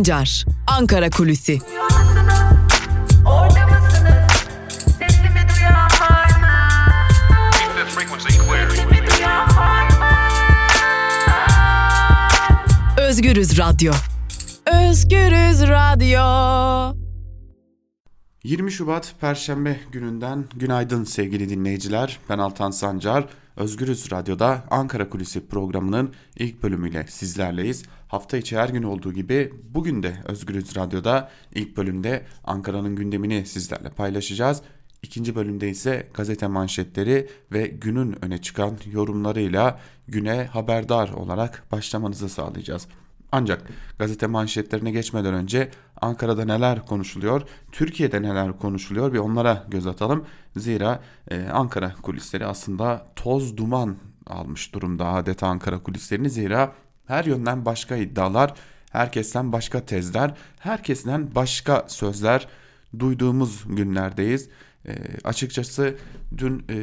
Sancar, Ankara Kulüsi. Özgürüz Radyo. Özgürüz Radyo. 20 Şubat Perşembe gününden günaydın sevgili dinleyiciler. Ben Altan Sancar. Özgürüz Radyo'da Ankara Kulisi programının ilk bölümüyle sizlerleyiz. Hafta içi her gün olduğu gibi bugün de Özgürüz Radyo'da ilk bölümde Ankara'nın gündemini sizlerle paylaşacağız. İkinci bölümde ise gazete manşetleri ve günün öne çıkan yorumlarıyla güne haberdar olarak başlamanızı sağlayacağız. Ancak gazete manşetlerine geçmeden önce Ankara'da neler konuşuluyor, Türkiye'de neler konuşuluyor bir onlara göz atalım. Zira e, Ankara kulisleri aslında toz duman almış durumda adeta Ankara kulislerini. Zira her yönden başka iddialar, herkesten başka tezler, herkesten başka sözler duyduğumuz günlerdeyiz. E, açıkçası dün e,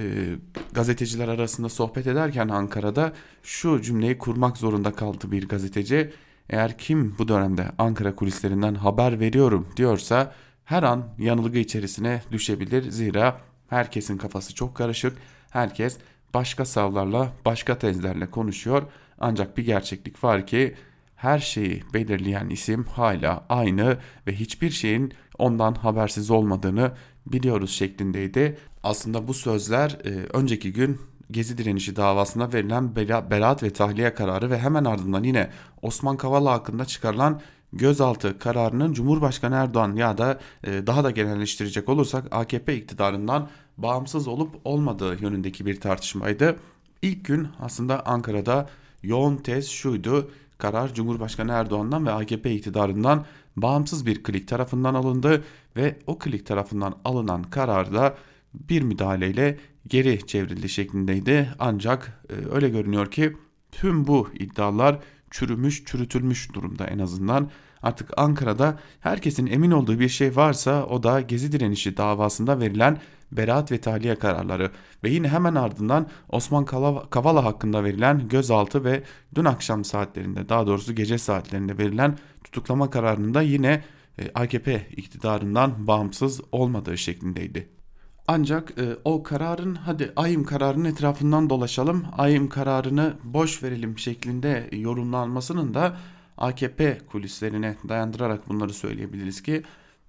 gazeteciler arasında sohbet ederken Ankara'da şu cümleyi kurmak zorunda kaldı bir gazeteci. Eğer kim bu dönemde Ankara kulislerinden haber veriyorum diyorsa her an yanılgı içerisine düşebilir. Zira herkesin kafası çok karışık. Herkes başka savlarla, başka tezlerle konuşuyor. Ancak bir gerçeklik var ki her şeyi belirleyen isim hala aynı ve hiçbir şeyin ondan habersiz olmadığını biliyoruz şeklindeydi. Aslında bu sözler e, önceki gün Gezi direnişi davasında verilen beraat ve tahliye kararı ve hemen ardından yine Osman Kavala hakkında çıkarılan gözaltı kararının Cumhurbaşkanı Erdoğan ya da e, daha da genelleştirecek olursak AKP iktidarından bağımsız olup olmadığı yönündeki bir tartışmaydı. İlk gün aslında Ankara'da yoğun tez şuydu. Karar Cumhurbaşkanı Erdoğan'dan ve AKP iktidarından bağımsız bir klik tarafından alındı ve o klik tarafından alınan kararda bir müdahaleyle geri çevrildi şeklindeydi. Ancak e, öyle görünüyor ki tüm bu iddialar çürümüş, çürütülmüş durumda en azından. Artık Ankara'da herkesin emin olduğu bir şey varsa o da Gezi direnişi davasında verilen beraat ve tahliye kararları ve yine hemen ardından Osman Kavala hakkında verilen gözaltı ve dün akşam saatlerinde daha doğrusu gece saatlerinde verilen tutuklama kararında yine e, AKP iktidarından bağımsız olmadığı şeklindeydi. Ancak e, o kararın hadi ayım kararının etrafından dolaşalım, ayım kararını boş verelim şeklinde yorumlanmasının da AKP kulislerine dayandırarak bunları söyleyebiliriz ki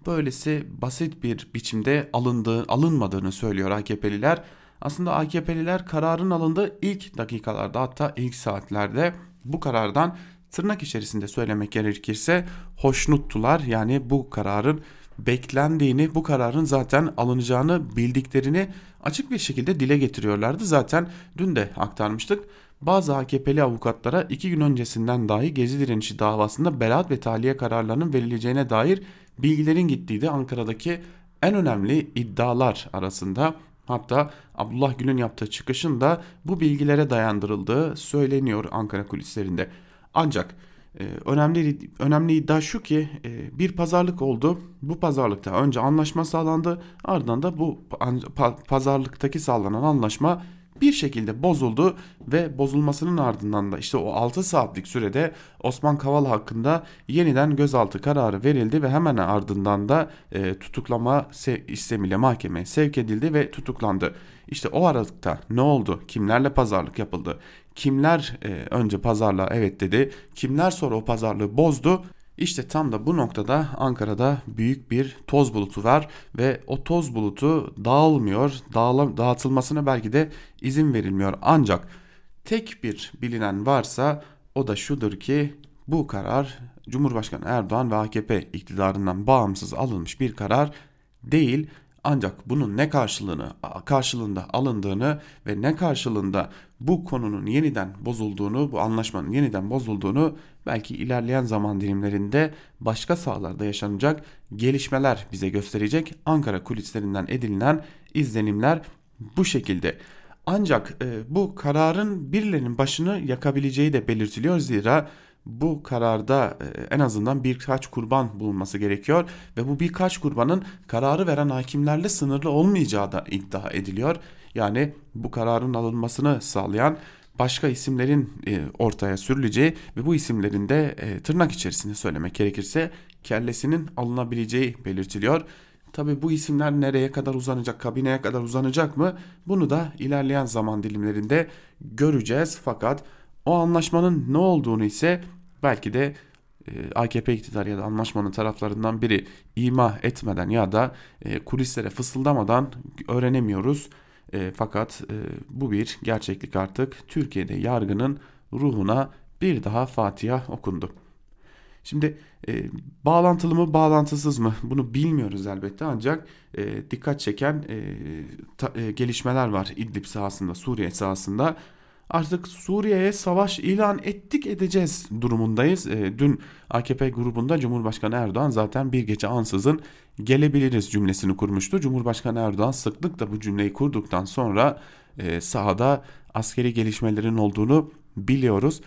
böylesi basit bir biçimde alındığı, alınmadığını söylüyor AKP'liler. Aslında AKP'liler kararın alındığı ilk dakikalarda hatta ilk saatlerde bu karardan tırnak içerisinde söylemek gerekirse hoşnuttular. Yani bu kararın beklendiğini, bu kararın zaten alınacağını bildiklerini açık bir şekilde dile getiriyorlardı. Zaten dün de aktarmıştık. Bazı AKP'li avukatlara iki gün öncesinden dahi Gezi direnişi davasında beraat ve tahliye kararlarının verileceğine dair bilgilerin gittiği de Ankara'daki en önemli iddialar arasında. Hatta Abdullah Gül'ün yaptığı çıkışın da bu bilgilere dayandırıldığı söyleniyor Ankara kulislerinde. Ancak ee, önemli önemli iddia şu ki e, bir pazarlık oldu. Bu pazarlıkta önce anlaşma sağlandı. Ardından da bu pazarlıktaki sağlanan anlaşma bir şekilde bozuldu ve bozulmasının ardından da işte o 6 saatlik sürede Osman Kavala hakkında yeniden gözaltı kararı verildi ve hemen ardından da e, tutuklama istemiyle mahkemeye sevk edildi ve tutuklandı. İşte o aralıkta ne oldu? Kimlerle pazarlık yapıldı? Kimler e, önce pazarlığa evet dedi? Kimler sonra o pazarlığı bozdu? İşte tam da bu noktada Ankara'da büyük bir toz bulutu var ve o toz bulutu dağılmıyor, dağıtılmasına belki de izin verilmiyor. Ancak tek bir bilinen varsa o da şudur ki bu karar Cumhurbaşkanı Erdoğan ve AKP iktidarından bağımsız alınmış bir karar değil. Ancak bunun ne karşılığını karşılığında alındığını ve ne karşılığında bu konunun yeniden bozulduğunu, bu anlaşmanın yeniden bozulduğunu belki ilerleyen zaman dilimlerinde başka sahalarda yaşanacak gelişmeler bize gösterecek. Ankara kulislerinden edinilen izlenimler bu şekilde. Ancak e, bu kararın birilerinin başını yakabileceği de belirtiliyor zira bu kararda e, en azından birkaç kurban bulunması gerekiyor ve bu birkaç kurbanın kararı veren hakimlerle sınırlı olmayacağı da iddia ediliyor. Yani bu kararın alınmasını sağlayan başka isimlerin e, ortaya sürüleceği ve bu isimlerin de e, tırnak içerisinde söylemek gerekirse kellesinin alınabileceği belirtiliyor. Tabi bu isimler nereye kadar uzanacak, kabineye kadar uzanacak mı? Bunu da ilerleyen zaman dilimlerinde göreceğiz. Fakat o anlaşmanın ne olduğunu ise belki de e, AKP iktidarı ya da anlaşmanın taraflarından biri ima etmeden ya da kulislere fısıldamadan öğrenemiyoruz. E, fakat bu bir gerçeklik artık Türkiye'de yargının ruhuna bir daha Fatiha okundu. Şimdi e, bağlantılı mı bağlantısız mı bunu bilmiyoruz elbette ancak e, dikkat çeken e, ta, e, gelişmeler var İdlib sahasında Suriye sahasında. Artık Suriye'ye savaş ilan ettik edeceğiz durumundayız. E, dün AKP grubunda Cumhurbaşkanı Erdoğan zaten bir gece ansızın gelebiliriz cümlesini kurmuştu. Cumhurbaşkanı Erdoğan sıklıkla bu cümleyi kurduktan sonra e, sahada askeri gelişmelerin olduğunu biliyoruz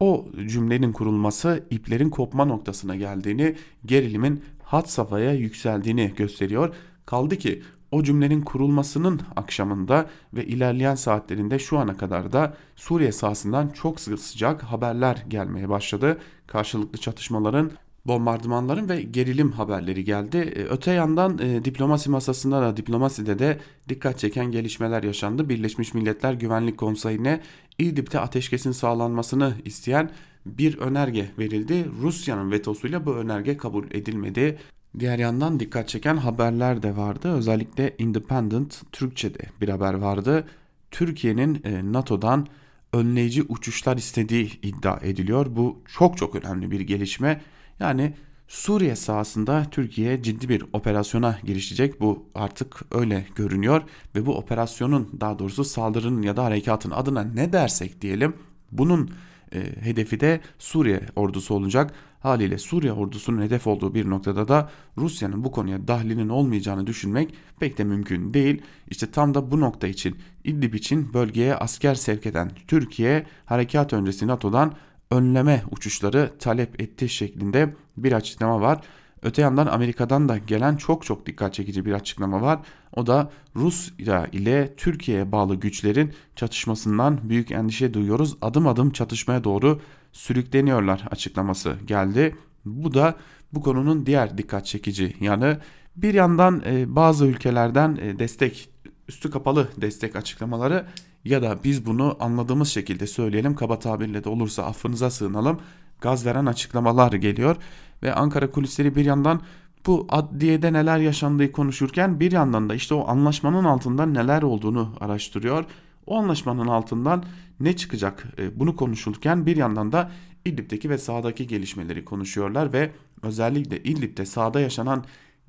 o cümlenin kurulması iplerin kopma noktasına geldiğini, gerilimin hat safhaya yükseldiğini gösteriyor. Kaldı ki o cümlenin kurulmasının akşamında ve ilerleyen saatlerinde şu ana kadar da Suriye sahasından çok sıcak haberler gelmeye başladı. Karşılıklı çatışmaların bombardımanların ve gerilim haberleri geldi. E, öte yandan e, diplomasi masasında da diplomaside de dikkat çeken gelişmeler yaşandı. Birleşmiş Milletler Güvenlik Konseyi'ne İdlib'de ateşkesin sağlanmasını isteyen bir önerge verildi. Rusya'nın vetosuyla bu önerge kabul edilmedi. Diğer yandan dikkat çeken haberler de vardı. Özellikle Independent Türkçe'de bir haber vardı. Türkiye'nin e, NATO'dan önleyici uçuşlar istediği iddia ediliyor. Bu çok çok önemli bir gelişme. Yani Suriye sahasında Türkiye ciddi bir operasyona girişecek. Bu artık öyle görünüyor ve bu operasyonun daha doğrusu saldırının ya da harekatın adına ne dersek diyelim bunun e, hedefi de Suriye ordusu olacak. Haliyle Suriye ordusunun hedef olduğu bir noktada da Rusya'nın bu konuya dahlinin olmayacağını düşünmek pek de mümkün değil. İşte tam da bu nokta için İdlib için bölgeye asker sevk eden Türkiye harekat öncesi NATO'dan önleme uçuşları talep etti şeklinde bir açıklama var. Öte yandan Amerika'dan da gelen çok çok dikkat çekici bir açıklama var. O da Rusya ile Türkiye'ye bağlı güçlerin çatışmasından büyük endişe duyuyoruz. Adım adım çatışmaya doğru sürükleniyorlar açıklaması geldi. Bu da bu konunun diğer dikkat çekici yanı. Bir yandan e, bazı ülkelerden e, destek, üstü kapalı destek açıklamaları ya da biz bunu anladığımız şekilde söyleyelim kaba tabirle de olursa affınıza sığınalım gaz veren açıklamalar geliyor ve Ankara kulisleri bir yandan bu adliyede neler yaşandığı konuşurken bir yandan da işte o anlaşmanın altında neler olduğunu araştırıyor. O anlaşmanın altından ne çıkacak e, bunu konuşulurken bir yandan da İdlib'deki ve sahadaki gelişmeleri konuşuyorlar ve özellikle İdlib'de sahada yaşanan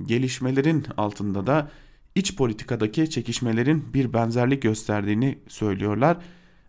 gelişmelerin altında da iç politikadaki çekişmelerin bir benzerlik gösterdiğini söylüyorlar.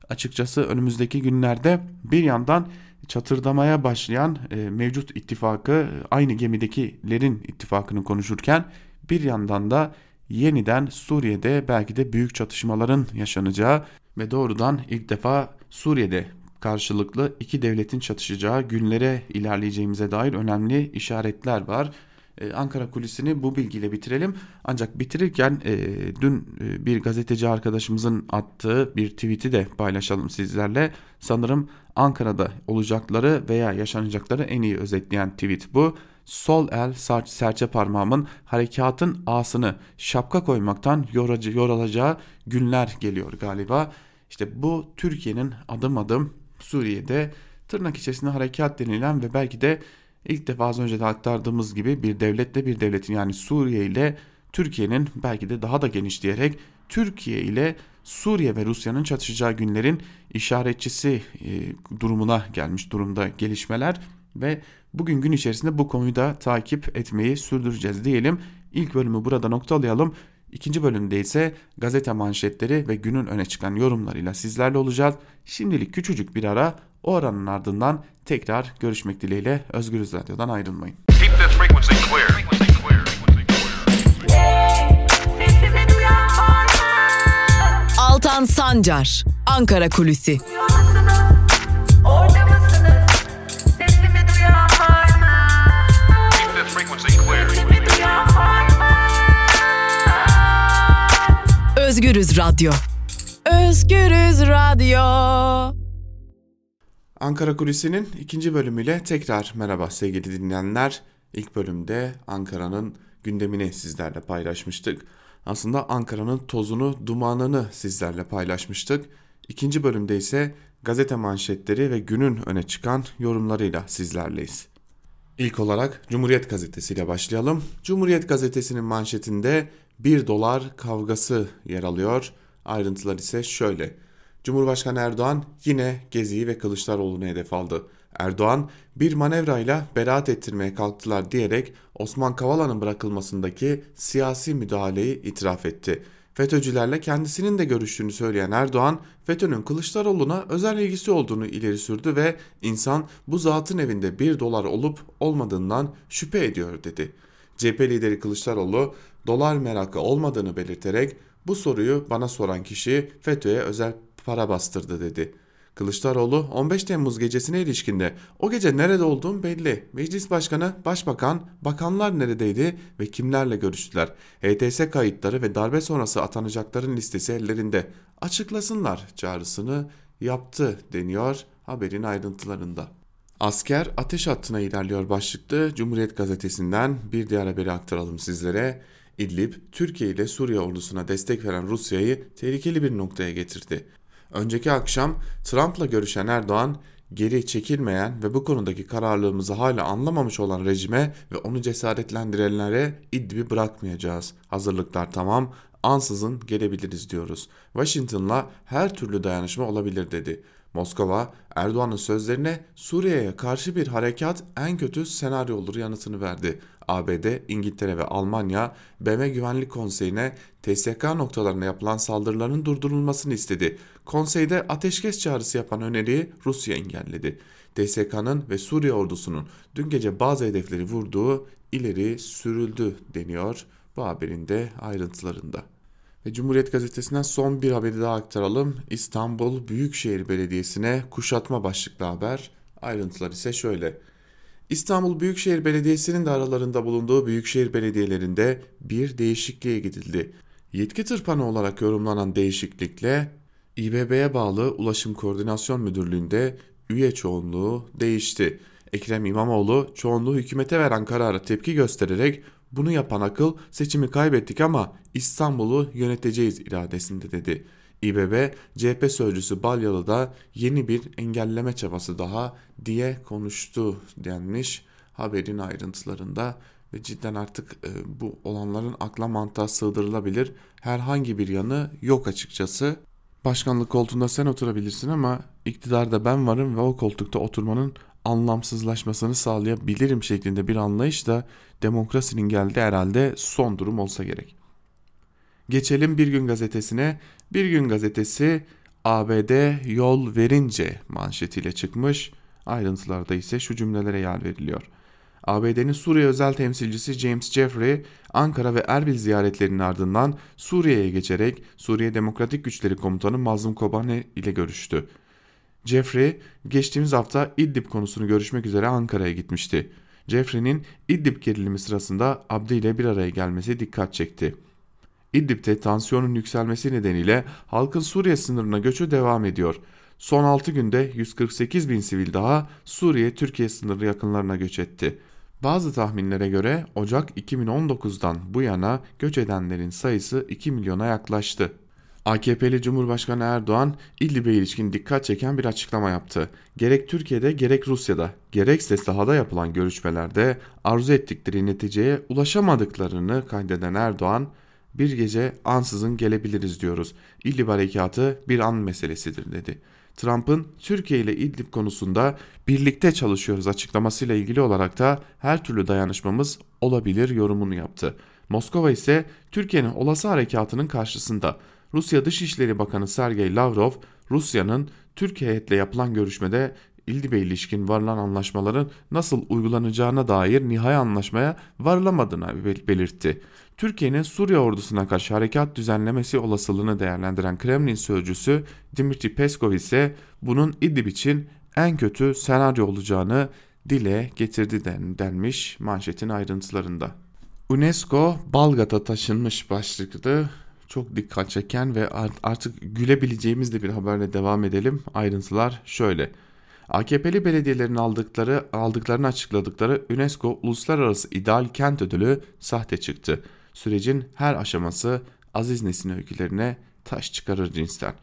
Açıkçası önümüzdeki günlerde bir yandan çatırdamaya başlayan e, mevcut ittifakı aynı gemidekilerin ittifakını konuşurken bir yandan da yeniden Suriye'de belki de büyük çatışmaların yaşanacağı ve doğrudan ilk defa Suriye'de karşılıklı iki devletin çatışacağı günlere ilerleyeceğimize dair önemli işaretler var. Ee, Ankara kulisini bu bilgiyle bitirelim. Ancak bitirirken e, dün e, bir gazeteci arkadaşımızın attığı bir tweet'i de paylaşalım sizlerle. Sanırım Ankara'da olacakları veya yaşanacakları en iyi özetleyen tweet bu. Sol el serçe parmağımın harekatın asını şapka koymaktan yorulacağı günler geliyor galiba. İşte bu Türkiye'nin adım adım Suriye'de tırnak içerisinde harekat denilen ve belki de İlk defa az önce de aktardığımız gibi bir devletle bir devletin yani Suriye ile Türkiye'nin belki de daha da genişleyerek Türkiye ile Suriye ve Rusya'nın çatışacağı günlerin işaretçisi e, durumuna gelmiş durumda gelişmeler ve bugün gün içerisinde bu konuyu da takip etmeyi sürdüreceğiz diyelim. İlk bölümü burada noktalayalım. İkinci bölümde ise gazete manşetleri ve günün öne çıkan yorumlarıyla sizlerle olacağız. Şimdilik küçücük bir ara o aranın ardından tekrar görüşmek dileğiyle Özgürüz Radyo'dan ayrılmayın. Altan Sancar, Ankara Kulüsi. Radyo. Özgürüz Radyo. Ankara Kulisi'nin ikinci bölümüyle tekrar merhaba sevgili dinleyenler. İlk bölümde Ankara'nın gündemini sizlerle paylaşmıştık. Aslında Ankara'nın tozunu, dumanını sizlerle paylaşmıştık. İkinci bölümde ise gazete manşetleri ve günün öne çıkan yorumlarıyla sizlerleyiz. İlk olarak Cumhuriyet Gazetesi ile başlayalım. Cumhuriyet Gazetesi'nin manşetinde 1 dolar kavgası yer alıyor. Ayrıntılar ise şöyle. Cumhurbaşkanı Erdoğan yine Gezi'yi ve Kılıçdaroğlu'nu hedef aldı. Erdoğan bir manevrayla beraat ettirmeye kalktılar diyerek Osman Kavala'nın bırakılmasındaki siyasi müdahaleyi itiraf etti. FETÖ'cülerle kendisinin de görüştüğünü söyleyen Erdoğan, FETÖ'nün Kılıçdaroğlu'na özel ilgisi olduğunu ileri sürdü ve insan bu zatın evinde bir dolar olup olmadığından şüphe ediyor dedi. CHP lideri Kılıçdaroğlu dolar merakı olmadığını belirterek bu soruyu bana soran kişi FETÖ'ye özel para bastırdı dedi. Kılıçdaroğlu 15 Temmuz gecesine ilişkinde o gece nerede olduğum belli. Meclis Başkanı, Başbakan, bakanlar neredeydi ve kimlerle görüştüler? HTS kayıtları ve darbe sonrası atanacakların listesi ellerinde. Açıklasınlar çağrısını yaptı deniyor haberin ayrıntılarında. Asker ateş hattına ilerliyor başlıklı Cumhuriyet Gazetesi'nden bir diğer haberi aktaralım sizlere. İdlib, Türkiye ile Suriye ordusuna destek veren Rusya'yı tehlikeli bir noktaya getirdi. Önceki akşam Trump'la görüşen Erdoğan, geri çekilmeyen ve bu konudaki kararlılığımızı hala anlamamış olan rejime ve onu cesaretlendirenlere İdlib'i bırakmayacağız. Hazırlıklar tamam, ansızın gelebiliriz diyoruz. Washington'la her türlü dayanışma olabilir dedi. Moskova, Erdoğan'ın sözlerine Suriye'ye karşı bir harekat en kötü senaryo olur yanıtını verdi. ABD, İngiltere ve Almanya, BM Güvenlik Konseyi'ne TSK noktalarına yapılan saldırıların durdurulmasını istedi. Konseyde ateşkes çağrısı yapan öneriyi Rusya engelledi. TSK'nın ve Suriye ordusunun dün gece bazı hedefleri vurduğu ileri sürüldü deniyor bu haberin de ayrıntılarında. Ve Cumhuriyet Gazetesi'nden son bir haberi daha aktaralım. İstanbul Büyükşehir Belediyesi'ne kuşatma başlıklı haber. Ayrıntılar ise şöyle. İstanbul Büyükşehir Belediyesi'nin de aralarında bulunduğu büyükşehir belediyelerinde bir değişikliğe gidildi. Yetki tırpanı olarak yorumlanan değişiklikle İBB'ye bağlı Ulaşım Koordinasyon Müdürlüğü'nde üye çoğunluğu değişti. Ekrem İmamoğlu çoğunluğu hükümete veren karara tepki göstererek bunu yapan akıl seçimi kaybettik ama İstanbul'u yöneteceğiz iradesinde dedi. İBB CHP sözcüsü Balyalı da yeni bir engelleme çabası daha diye konuştu denmiş haberin ayrıntılarında ve cidden artık e, bu olanların akla mantığa sığdırılabilir herhangi bir yanı yok açıkçası. Başkanlık koltuğunda sen oturabilirsin ama iktidarda ben varım ve o koltukta oturmanın anlamsızlaşmasını sağlayabilirim şeklinde bir anlayış da demokrasinin geldi herhalde son durum olsa gerek. Geçelim Bir Gün Gazetesi'ne. Bir Gün Gazetesi ABD yol verince manşetiyle çıkmış. Ayrıntılarda ise şu cümlelere yer veriliyor. ABD'nin Suriye özel temsilcisi James Jeffrey, Ankara ve Erbil ziyaretlerinin ardından Suriye'ye geçerek Suriye Demokratik Güçleri Komutanı Mazlum Kobane ile görüştü. Jeffrey geçtiğimiz hafta İdlib konusunu görüşmek üzere Ankara'ya gitmişti. Jeffrey'nin İdlib gerilimi sırasında Abdi ile bir araya gelmesi dikkat çekti. İdlib'de tansiyonun yükselmesi nedeniyle halkın Suriye sınırına göçü devam ediyor. Son 6 günde 148 bin sivil daha Suriye-Türkiye sınırı yakınlarına göç etti. Bazı tahminlere göre Ocak 2019'dan bu yana göç edenlerin sayısı 2 milyona yaklaştı. AKP'li Cumhurbaşkanı Erdoğan İdlib'e ilişkin dikkat çeken bir açıklama yaptı. Gerek Türkiye'de gerek Rusya'da gerekse sahada yapılan görüşmelerde arzu ettikleri neticeye ulaşamadıklarını kaydeden Erdoğan bir gece ansızın gelebiliriz diyoruz. İdlib harekatı bir an meselesidir dedi. Trump'ın Türkiye ile İdlib konusunda birlikte çalışıyoruz açıklamasıyla ilgili olarak da her türlü dayanışmamız olabilir yorumunu yaptı. Moskova ise Türkiye'nin olası harekatının karşısında. Rusya Dışişleri Bakanı Sergey Lavrov, Rusya'nın Türkiye heyetle yapılan görüşmede İldib'e ilişkin varılan anlaşmaların nasıl uygulanacağına dair nihai anlaşmaya varılamadığını belirtti. Türkiye'nin Suriye ordusuna karşı harekat düzenlemesi olasılığını değerlendiren Kremlin sözcüsü Dimitri Peskov ise bunun İdlib için en kötü senaryo olacağını dile getirdi den, denmiş manşetin ayrıntılarında. UNESCO Balgat'a taşınmış başlıklı çok dikkat çeken ve artık gülebileceğimiz de bir haberle devam edelim. Ayrıntılar şöyle. AKP'li belediyelerin aldıkları aldıklarını açıkladıkları UNESCO Uluslararası İdeal Kent Ödülü sahte çıktı. Sürecin her aşaması Aziz Nesin öykülerine taş çıkarır cinsten.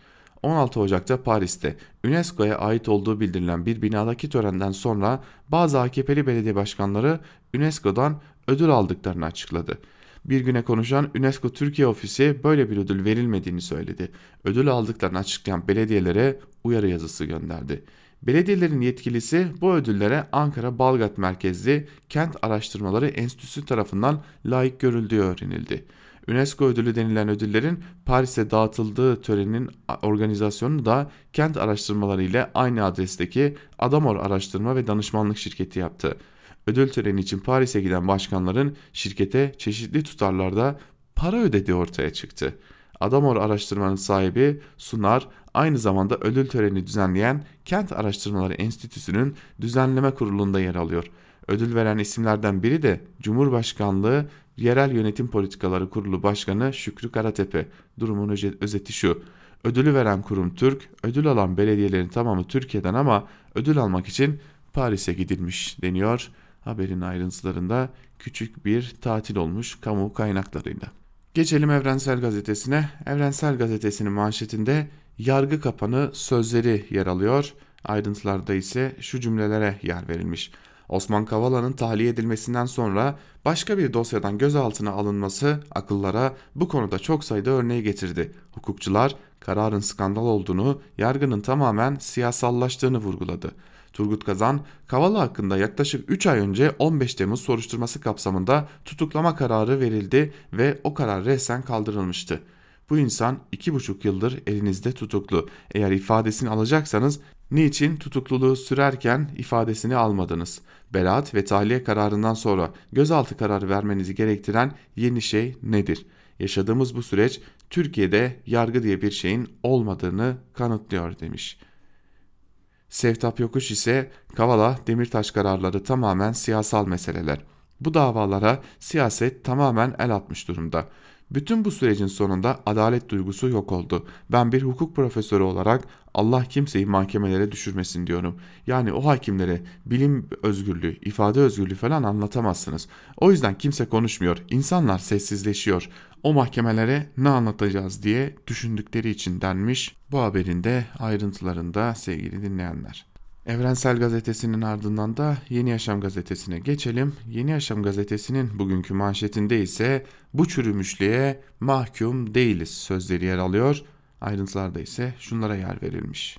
16 Ocak'ta Paris'te UNESCO'ya ait olduğu bildirilen bir binadaki törenden sonra bazı AKP'li belediye başkanları UNESCO'dan ödül aldıklarını açıkladı. Bir güne konuşan UNESCO Türkiye ofisi böyle bir ödül verilmediğini söyledi. Ödül aldıklarını açıklayan belediyelere uyarı yazısı gönderdi. Belediyelerin yetkilisi bu ödüllere Ankara Balgat merkezli Kent Araştırmaları Enstitüsü tarafından layık görüldüğü öğrenildi. UNESCO ödülü denilen ödüllerin Paris'te dağıtıldığı törenin organizasyonu da kent araştırmaları ile aynı adresteki Adamor Araştırma ve Danışmanlık Şirketi yaptı. Ödül töreni için Paris'e giden başkanların şirkete çeşitli tutarlarda para ödediği ortaya çıktı. Adamor araştırmanın sahibi Sunar aynı zamanda ödül töreni düzenleyen Kent Araştırmaları Enstitüsü'nün düzenleme kurulunda yer alıyor. Ödül veren isimlerden biri de Cumhurbaşkanlığı Yerel Yönetim Politikaları Kurulu Başkanı Şükrü Karatepe. Durumun özeti şu. Ödülü veren kurum Türk, ödül alan belediyelerin tamamı Türkiye'den ama ödül almak için Paris'e gidilmiş deniyor. Haberin ayrıntılarında küçük bir tatil olmuş kamu kaynaklarıyla. Geçelim Evrensel Gazetesi'ne. Evrensel Gazetesi'nin manşetinde yargı kapanı sözleri yer alıyor. Ayrıntılarda ise şu cümlelere yer verilmiş. Osman Kavala'nın tahliye edilmesinden sonra başka bir dosyadan gözaltına alınması akıllara bu konuda çok sayıda örneği getirdi. Hukukçular kararın skandal olduğunu, yargının tamamen siyasallaştığını vurguladı. Turgut Kazan, Kavala hakkında yaklaşık 3 ay önce 15 Temmuz soruşturması kapsamında tutuklama kararı verildi ve o karar resen kaldırılmıştı. Bu insan 2,5 yıldır elinizde tutuklu. Eğer ifadesini alacaksanız niçin tutukluluğu sürerken ifadesini almadınız? Beraat ve tahliye kararından sonra gözaltı kararı vermenizi gerektiren yeni şey nedir? Yaşadığımız bu süreç Türkiye'de yargı diye bir şeyin olmadığını kanıtlıyor demiş. Sevtap Yokuş ise Kavala Demirtaş kararları tamamen siyasal meseleler. Bu davalara siyaset tamamen el atmış durumda. Bütün bu sürecin sonunda adalet duygusu yok oldu. Ben bir hukuk profesörü olarak Allah kimseyi mahkemelere düşürmesin diyorum. Yani o hakimlere bilim özgürlüğü, ifade özgürlüğü falan anlatamazsınız. O yüzden kimse konuşmuyor. İnsanlar sessizleşiyor. O mahkemelere ne anlatacağız diye düşündükleri için denmiş bu haberin de ayrıntılarında sevgili dinleyenler. Evrensel Gazetesi'nin ardından da Yeni Yaşam Gazetesi'ne geçelim. Yeni Yaşam Gazetesi'nin bugünkü manşetinde ise bu çürümüşlüğe mahkum değiliz sözleri yer alıyor. Ayrıntılarda ise şunlara yer verilmiş.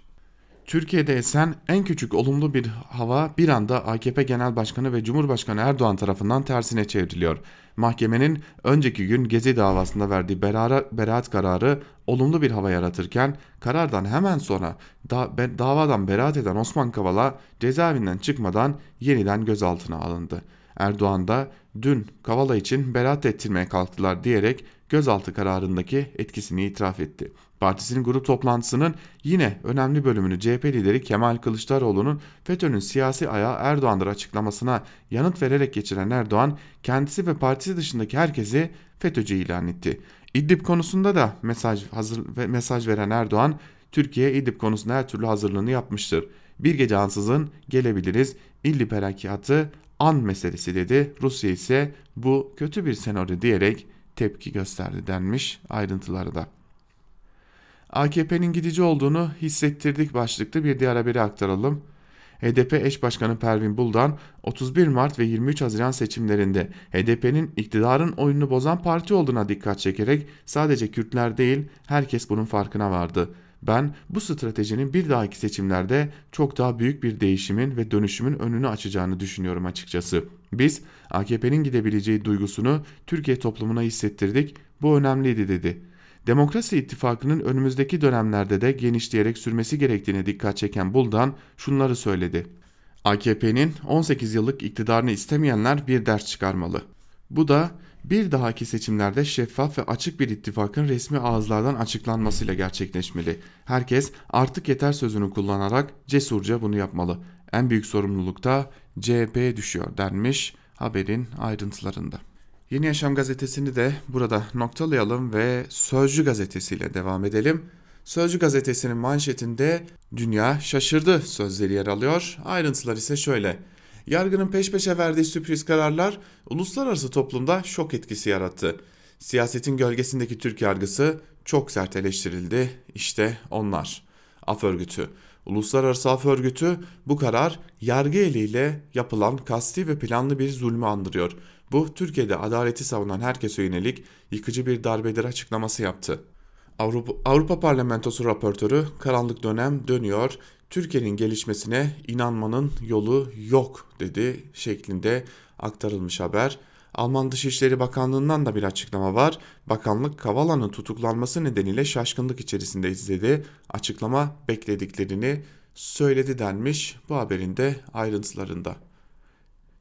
Türkiye'de esen en küçük olumlu bir hava bir anda AKP Genel Başkanı ve Cumhurbaşkanı Erdoğan tarafından tersine çevriliyor. Mahkemenin önceki gün Gezi davasında verdiği berara, beraat kararı olumlu bir hava yaratırken karardan hemen sonra da, be, davadan beraat eden Osman Kavala cezaevinden çıkmadan yeniden gözaltına alındı. Erdoğan da dün Kavala için beraat ettirmeye kalktılar diyerek gözaltı kararındaki etkisini itiraf etti. Partisinin grup toplantısının yine önemli bölümünü CHP lideri Kemal Kılıçdaroğlu'nun FETÖ'nün siyasi ayağı Erdoğan'dır açıklamasına yanıt vererek geçiren Erdoğan kendisi ve partisi dışındaki herkesi FETÖ'cü ilan etti. İdlib konusunda da mesaj hazır mesaj veren Erdoğan Türkiye İdlib konusunda her türlü hazırlığını yapmıştır. Bir gece ansızın gelebiliriz. İdlib harekatı an meselesi dedi. Rusya ise bu kötü bir senaryo diyerek tepki gösterdi denmiş ayrıntıları AKP'nin gidici olduğunu hissettirdik başlıklı bir diğer haberi aktaralım. HDP eş başkanı Pervin Buldan 31 Mart ve 23 Haziran seçimlerinde HDP'nin iktidarın oyununu bozan parti olduğuna dikkat çekerek sadece Kürtler değil herkes bunun farkına vardı. Ben bu stratejinin bir dahaki seçimlerde çok daha büyük bir değişimin ve dönüşümün önünü açacağını düşünüyorum açıkçası. Biz AKP'nin gidebileceği duygusunu Türkiye toplumuna hissettirdik. Bu önemliydi dedi. Demokrasi ittifakının önümüzdeki dönemlerde de genişleyerek sürmesi gerektiğine dikkat çeken Buldan şunları söyledi. AKP'nin 18 yıllık iktidarını istemeyenler bir ders çıkarmalı. Bu da bir dahaki seçimlerde şeffaf ve açık bir ittifakın resmi ağızlardan açıklanmasıyla gerçekleşmeli. Herkes artık yeter sözünü kullanarak cesurca bunu yapmalı. En büyük sorumluluk da CHP'ye düşüyor denmiş haberin ayrıntılarında. Yeni Yaşam gazetesini de burada noktalayalım ve Sözcü gazetesiyle devam edelim. Sözcü gazetesinin manşetinde dünya şaşırdı sözleri yer alıyor. Ayrıntılar ise şöyle. Yargının peş peşe verdiği sürpriz kararlar uluslararası toplumda şok etkisi yarattı. Siyasetin gölgesindeki Türk yargısı çok sert eleştirildi. İşte onlar. Af örgütü. Uluslararası Af Örgütü bu karar yargı eliyle yapılan kasti ve planlı bir zulmü andırıyor. Bu Türkiye'de adaleti savunan herkese yönelik yıkıcı bir darbedir açıklaması yaptı. Avrupa, Avrupa Parlamentosu raportörü karanlık dönem dönüyor. Türkiye'nin gelişmesine inanmanın yolu yok dedi şeklinde aktarılmış haber. Alman Dışişleri Bakanlığı'ndan da bir açıklama var. Bakanlık Kavala'nın tutuklanması nedeniyle şaşkınlık içerisinde izledi. Açıklama beklediklerini söyledi denmiş bu haberin de ayrıntılarında.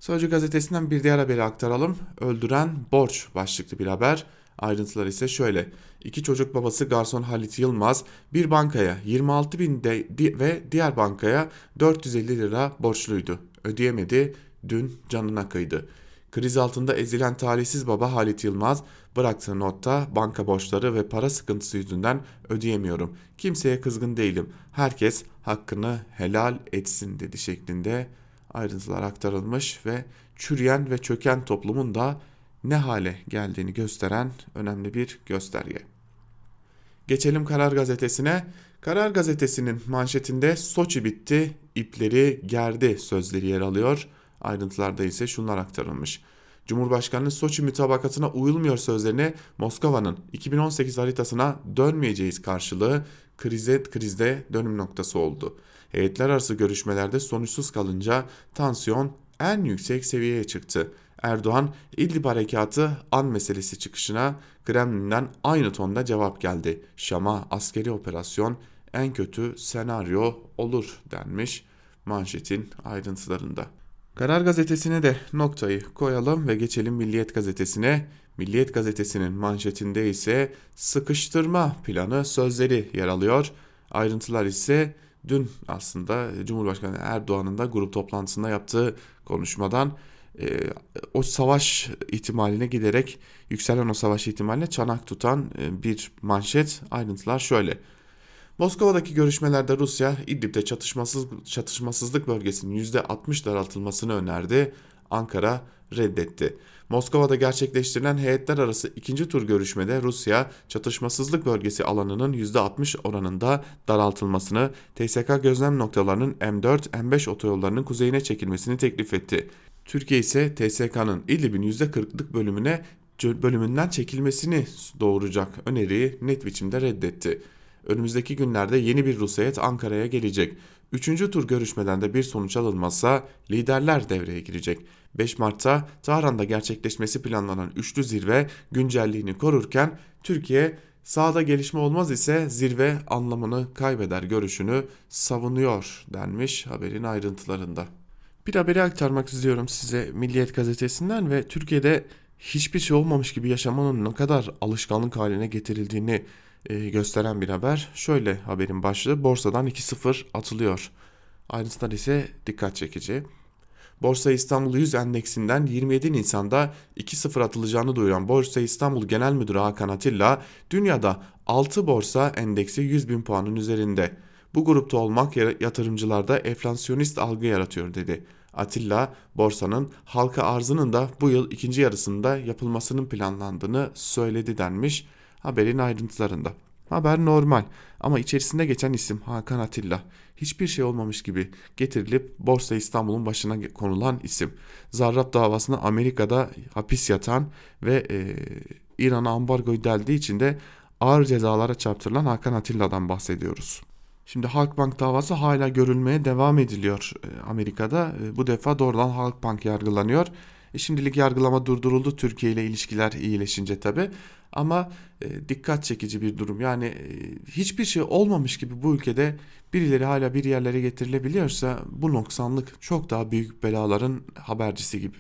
Sözcü gazetesinden bir diğer haberi aktaralım. Öldüren borç başlıklı bir haber. Ayrıntılar ise şöyle. İki çocuk babası garson Halit Yılmaz bir bankaya 26 bin de, ve diğer bankaya 450 lira borçluydu. Ödeyemedi, dün canına kıydı. Kriz altında ezilen talihsiz baba Halit Yılmaz bıraktığı notta banka borçları ve para sıkıntısı yüzünden ödeyemiyorum. Kimseye kızgın değilim. Herkes hakkını helal etsin dedi şeklinde ayrıntılar aktarılmış ve çürüyen ve çöken toplumun da ne hale geldiğini gösteren önemli bir gösterge. Geçelim Karar Gazetesi'ne. Karar Gazetesi'nin manşetinde Soçi bitti, ipleri gerdi sözleri yer alıyor. Ayrıntılarda ise şunlar aktarılmış. Cumhurbaşkanı Soçi mütabakatına uyulmuyor sözlerine Moskova'nın 2018 haritasına dönmeyeceğiz karşılığı krize krizde dönüm noktası oldu. Heyetler arası görüşmelerde sonuçsuz kalınca tansiyon en yüksek seviyeye çıktı. Erdoğan İdlib harekatı an meselesi çıkışına Kremlin'den aynı tonda cevap geldi. Şam'a askeri operasyon en kötü senaryo olur denmiş manşetin ayrıntılarında. Karar gazetesine de noktayı koyalım ve geçelim Milliyet gazetesine. Milliyet gazetesinin manşetinde ise sıkıştırma planı sözleri yer alıyor. Ayrıntılar ise dün aslında Cumhurbaşkanı Erdoğan'ın da grup toplantısında yaptığı konuşmadan e, o savaş ihtimaline giderek yükselen o savaş ihtimaline çanak tutan e, bir manşet ayrıntılar şöyle. Moskova'daki görüşmelerde Rusya İdlib'de çatışmasız, çatışmasızlık bölgesinin %60 daraltılmasını önerdi. Ankara reddetti. Moskova'da gerçekleştirilen heyetler arası ikinci tur görüşmede Rusya çatışmasızlık bölgesi alanının %60 oranında daraltılmasını, TSK gözlem noktalarının M4, M5 otoyollarının kuzeyine çekilmesini teklif etti. Türkiye ise TSK'nın İdlib'in %40'lık bölümüne bölümünden çekilmesini doğuracak öneriyi net biçimde reddetti. Önümüzdeki günlerde yeni bir Rus heyet Ankara'ya gelecek. Üçüncü tur görüşmeden de bir sonuç alınmazsa liderler devreye girecek. 5 Mart'ta Tahran'da gerçekleşmesi planlanan üçlü zirve güncelliğini korurken Türkiye sağda gelişme olmaz ise zirve anlamını kaybeder görüşünü savunuyor denmiş haberin ayrıntılarında. Bir haberi aktarmak istiyorum size Milliyet gazetesinden ve Türkiye'de hiçbir şey olmamış gibi yaşamanın ne kadar alışkanlık haline getirildiğini e, gösteren bir haber. Şöyle haberin başlığı borsadan 2-0 atılıyor. Ayrıntılar ise dikkat çekici. Borsa İstanbul 100 endeksinden 27 Nisan'da 2-0 atılacağını duyuran Borsa İstanbul Genel Müdürü Hakan Atilla, dünyada 6 borsa endeksi 100 bin puanın üzerinde. Bu grupta olmak yatırımcılarda enflasyonist algı yaratıyor dedi. Atilla, borsanın halka arzının da bu yıl ikinci yarısında yapılmasının planlandığını söyledi denmiş haberin ayrıntılarında. Haber normal ama içerisinde geçen isim Hakan Atilla. Hiçbir şey olmamış gibi getirilip Borsa İstanbul'un başına konulan isim. Zarrab davasında Amerika'da hapis yatan ve e, İran'a ambargoyu deldiği için de ağır cezalara çarptırılan Hakan Atilla'dan bahsediyoruz. Şimdi Halkbank davası hala görülmeye devam ediliyor e, Amerika'da. E, bu defa doğrudan Halkbank yargılanıyor. E şimdilik yargılama durduruldu Türkiye ile ilişkiler iyileşince tabi. Ama e, dikkat çekici bir durum. Yani e, hiçbir şey olmamış gibi bu ülkede birileri hala bir yerlere getirilebiliyorsa bu noksanlık çok daha büyük belaların habercisi gibi.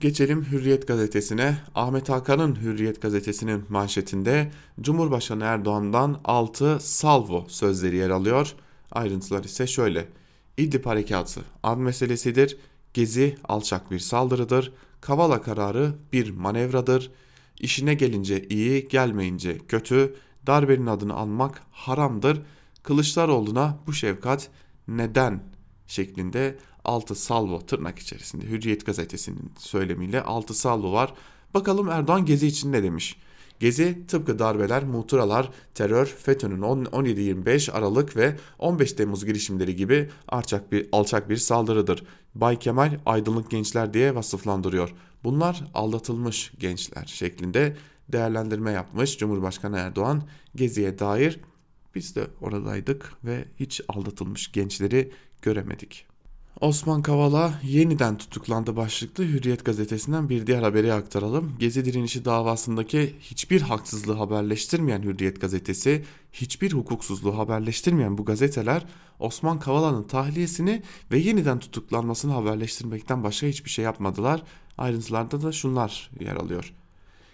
Geçelim Hürriyet gazetesine. Ahmet Hakan'ın Hürriyet gazetesinin manşetinde Cumhurbaşkanı Erdoğan'dan 6 salvo sözleri yer alıyor. Ayrıntılar ise şöyle. İdlib harekatı an meselesidir. Gezi alçak bir saldırıdır. Kavala kararı bir manevradır. İşine gelince iyi, gelmeyince kötü. Darbenin adını almak haramdır. Kılıçdaroğlu'na bu şefkat neden şeklinde altı salvo tırnak içerisinde Hürriyet gazetesinin söylemiyle altı salvo var. Bakalım Erdoğan gezi için ne demiş? Gezi tıpkı darbeler, muhtıralar, terör, FETÖ'nün 17-25 Aralık ve 15 Temmuz girişimleri gibi alçak bir, alçak bir saldırıdır. Bay Kemal aydınlık gençler diye vasıflandırıyor. Bunlar aldatılmış gençler şeklinde değerlendirme yapmış Cumhurbaşkanı Erdoğan Gezi'ye dair. Biz de oradaydık ve hiç aldatılmış gençleri göremedik. Osman Kavala yeniden tutuklandı başlıklı Hürriyet gazetesinden bir diğer haberi aktaralım. Gezi direnişi davasındaki hiçbir haksızlığı haberleştirmeyen Hürriyet gazetesi, hiçbir hukuksuzluğu haberleştirmeyen bu gazeteler Osman Kavala'nın tahliyesini ve yeniden tutuklanmasını haberleştirmekten başka hiçbir şey yapmadılar. Ayrıntılarda da şunlar yer alıyor.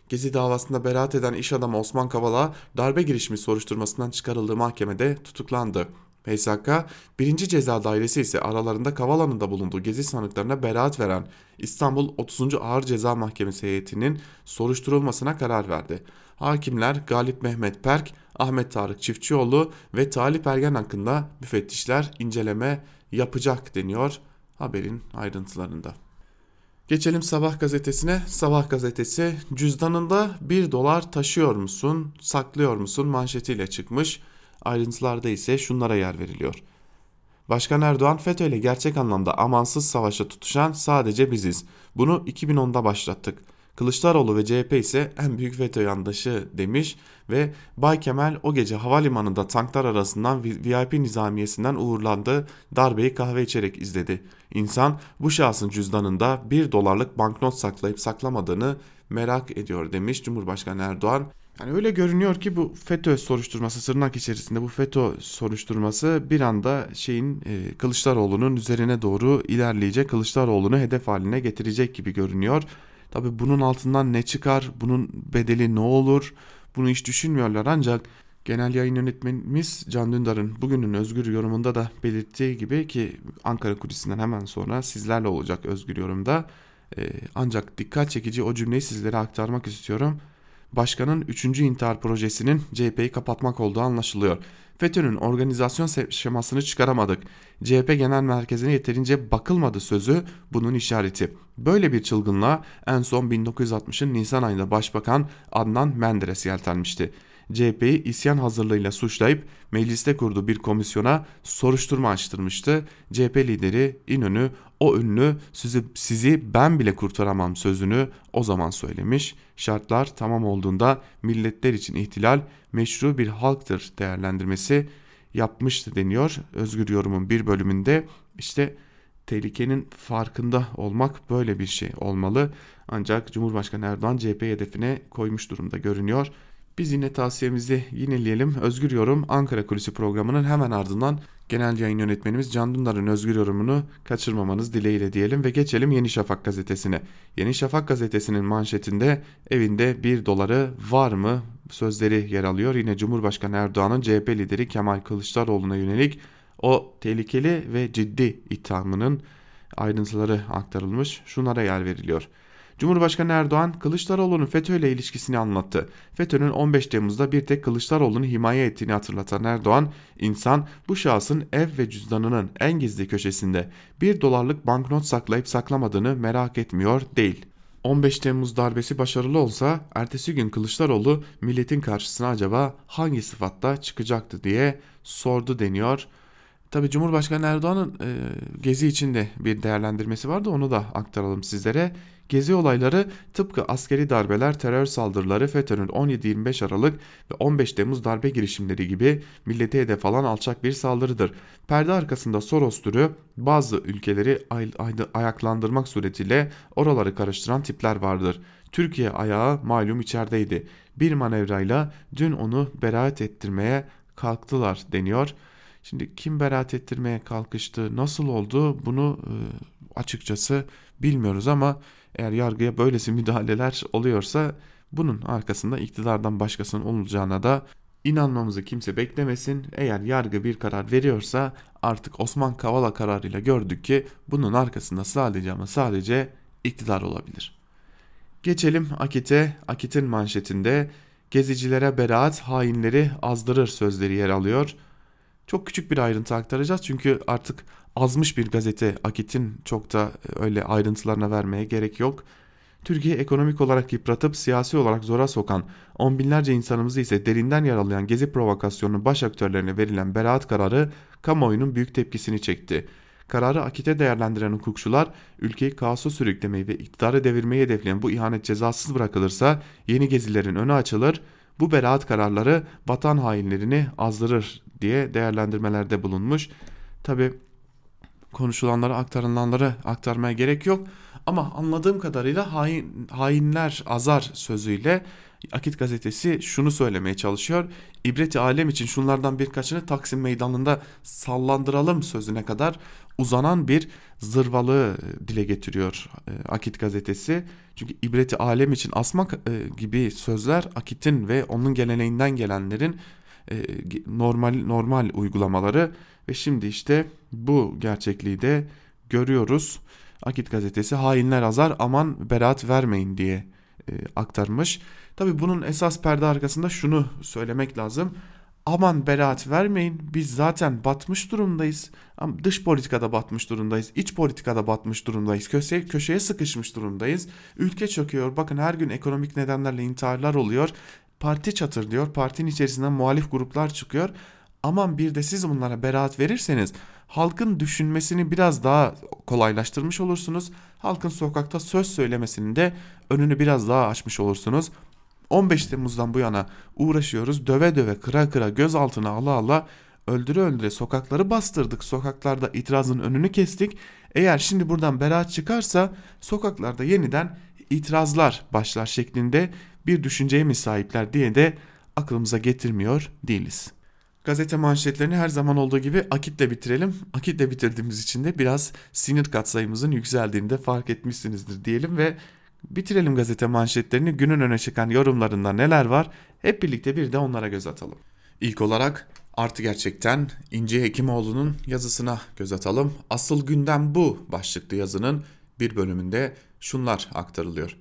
Gezi davasında beraat eden iş adamı Osman Kavala darbe girişimi soruşturmasından çıkarıldığı mahkemede tutuklandı. PSK 1. Ceza Dairesi ise aralarında Kavala'nın da bulunduğu gezi sanıklarına beraat veren İstanbul 30. Ağır Ceza Mahkemesi heyetinin soruşturulmasına karar verdi. Hakimler Galip Mehmet Perk, Ahmet Tarık Çiftçioğlu ve Talip Ergen hakkında müfettişler inceleme yapacak deniyor haberin ayrıntılarında. Geçelim Sabah gazetesine. Sabah gazetesi cüzdanında 1 dolar taşıyor musun, saklıyor musun manşetiyle çıkmış. Ayrıntılarda ise şunlara yer veriliyor. Başkan Erdoğan FETÖ ile gerçek anlamda amansız savaşa tutuşan sadece biziz. Bunu 2010'da başlattık. Kılıçdaroğlu ve CHP ise en büyük FETÖ yandaşı demiş ve Bay Kemal o gece havalimanında tanklar arasından VIP nizamiyesinden uğurlandı, darbeyi kahve içerek izledi. İnsan bu şahsın cüzdanında 1 dolarlık banknot saklayıp saklamadığını merak ediyor demiş Cumhurbaşkanı Erdoğan. Yani öyle görünüyor ki bu FETÖ soruşturması sırnak içerisinde bu FETÖ soruşturması bir anda şeyin e, Kılıçdaroğlu'nun üzerine doğru ilerleyecek Kılıçdaroğlu'nu hedef haline getirecek gibi görünüyor. Tabi bunun altından ne çıkar bunun bedeli ne olur bunu hiç düşünmüyorlar ancak Genel yayın yönetmenimiz Can Dündar'ın bugünün özgür yorumunda da belirttiği gibi ki Ankara kulisinden hemen sonra sizlerle olacak özgür yorumda. Ee, ancak dikkat çekici o cümleyi sizlere aktarmak istiyorum başkanın 3. intihar projesinin CHP'yi kapatmak olduğu anlaşılıyor. FETÖ'nün organizasyon şemasını çıkaramadık. CHP Genel Merkezi'ne yeterince bakılmadı sözü bunun işareti. Böyle bir çılgınlığa en son 1960'ın Nisan ayında Başbakan Adnan Menderes yeltenmişti. CHP'yi isyan hazırlığıyla suçlayıp mecliste kurduğu bir komisyona soruşturma açtırmıştı. CHP lideri İnönü o ünlü sizi, sizi ben bile kurtaramam sözünü o zaman söylemiş. Şartlar tamam olduğunda milletler için ihtilal meşru bir halktır değerlendirmesi yapmıştı deniyor. Özgür Yorum'un bir bölümünde işte tehlikenin farkında olmak böyle bir şey olmalı. Ancak Cumhurbaşkanı Erdoğan CHP hedefine koymuş durumda görünüyor. Biz yine tavsiyemizi yineleyelim. Özgür Yorum Ankara Kulisi programının hemen ardından genel yayın yönetmenimiz Can Dündar'ın özgür yorumunu kaçırmamanız dileğiyle diyelim ve geçelim Yeni Şafak gazetesine. Yeni Şafak gazetesinin manşetinde evinde 1 doları var mı sözleri yer alıyor. Yine Cumhurbaşkanı Erdoğan'ın CHP lideri Kemal Kılıçdaroğlu'na yönelik o tehlikeli ve ciddi ithamının ayrıntıları aktarılmış. Şunlara yer veriliyor. Cumhurbaşkanı Erdoğan Kılıçdaroğlu'nun FETÖ ile ilişkisini anlattı. FETÖ'nün 15 Temmuz'da bir tek Kılıçdaroğlu'nu himaye ettiğini hatırlatan Erdoğan, insan bu şahsın ev ve cüzdanının en gizli köşesinde bir dolarlık banknot saklayıp saklamadığını merak etmiyor değil. 15 Temmuz darbesi başarılı olsa ertesi gün Kılıçdaroğlu milletin karşısına acaba hangi sıfatta çıkacaktı diye sordu deniyor. Tabi Cumhurbaşkanı Erdoğan'ın e, gezi içinde bir değerlendirmesi vardı onu da aktaralım sizlere. Gezi olayları tıpkı askeri darbeler, terör saldırıları, FETÖ'nün 17-25 Aralık ve 15 Temmuz darbe girişimleri gibi millete hedef alan alçak bir saldırıdır. Perde arkasında Soros türü bazı ülkeleri ay ayaklandırmak suretiyle oraları karıştıran tipler vardır. Türkiye ayağı malum içerideydi. Bir manevrayla dün onu beraat ettirmeye kalktılar deniyor. Şimdi kim beraat ettirmeye kalkıştı, nasıl oldu bunu e, açıkçası bilmiyoruz ama eğer yargıya böylesi müdahaleler oluyorsa bunun arkasında iktidardan başkasının olacağına da inanmamızı kimse beklemesin. Eğer yargı bir karar veriyorsa artık Osman Kavala kararıyla gördük ki bunun arkasında sadece ama sadece iktidar olabilir. Geçelim Akit'e. Akit'in manşetinde gezicilere beraat hainleri azdırır sözleri yer alıyor. Çok küçük bir ayrıntı aktaracağız çünkü artık azmış bir gazete Akit'in çok da öyle ayrıntılarına vermeye gerek yok. Türkiye ekonomik olarak yıpratıp siyasi olarak zora sokan, on binlerce insanımızı ise derinden yaralayan gezi provokasyonunun baş aktörlerine verilen beraat kararı kamuoyunun büyük tepkisini çekti. Kararı akite değerlendiren hukukçular ülkeyi kaosu sürüklemeyi ve iktidarı devirmeyi hedefleyen bu ihanet cezasız bırakılırsa yeni gezilerin önü açılır, bu beraat kararları vatan hainlerini azdırır diye değerlendirmelerde bulunmuş. Tabi konuşulanları aktarılanları aktarmaya gerek yok. Ama anladığım kadarıyla hain, hainler azar sözüyle Akit gazetesi şunu söylemeye çalışıyor. İbreti alem için şunlardan birkaçını Taksim meydanında sallandıralım sözüne kadar uzanan bir zırvalığı dile getiriyor e, Akit gazetesi. Çünkü ibreti alem için asmak e, gibi sözler Akit'in ve onun geleneğinden gelenlerin e, normal normal uygulamaları ve şimdi işte bu gerçekliği de görüyoruz. Akit gazetesi hainler azar aman beraat vermeyin diye e, aktarmış. Tabi bunun esas perde arkasında şunu söylemek lazım. Aman beraat vermeyin biz zaten batmış durumdayız. Dış politikada batmış durumdayız. iç politikada batmış durumdayız. Köşeye, köşeye sıkışmış durumdayız. Ülke çöküyor. Bakın her gün ekonomik nedenlerle intiharlar oluyor. Parti çatır diyor. Partinin içerisinden muhalif gruplar çıkıyor. Aman bir de siz bunlara beraat verirseniz halkın düşünmesini biraz daha kolaylaştırmış olursunuz. Halkın sokakta söz söylemesinin de önünü biraz daha açmış olursunuz. 15 Temmuz'dan bu yana uğraşıyoruz. Döve döve kıra kıra gözaltına ala ala öldüre öldüre sokakları bastırdık. Sokaklarda itirazın önünü kestik. Eğer şimdi buradan beraat çıkarsa sokaklarda yeniden itirazlar başlar şeklinde bir düşünceye mi sahipler diye de aklımıza getirmiyor değiliz. Gazete manşetlerini her zaman olduğu gibi akitle bitirelim. Akitle bitirdiğimiz için de biraz sinir katsayımızın yükseldiğini de fark etmişsinizdir diyelim ve bitirelim gazete manşetlerini. Günün öne çıkan yorumlarında neler var hep birlikte bir de onlara göz atalım. İlk olarak artı gerçekten İnci Hekimoğlu'nun yazısına göz atalım. Asıl gündem bu başlıklı yazının bir bölümünde şunlar aktarılıyor.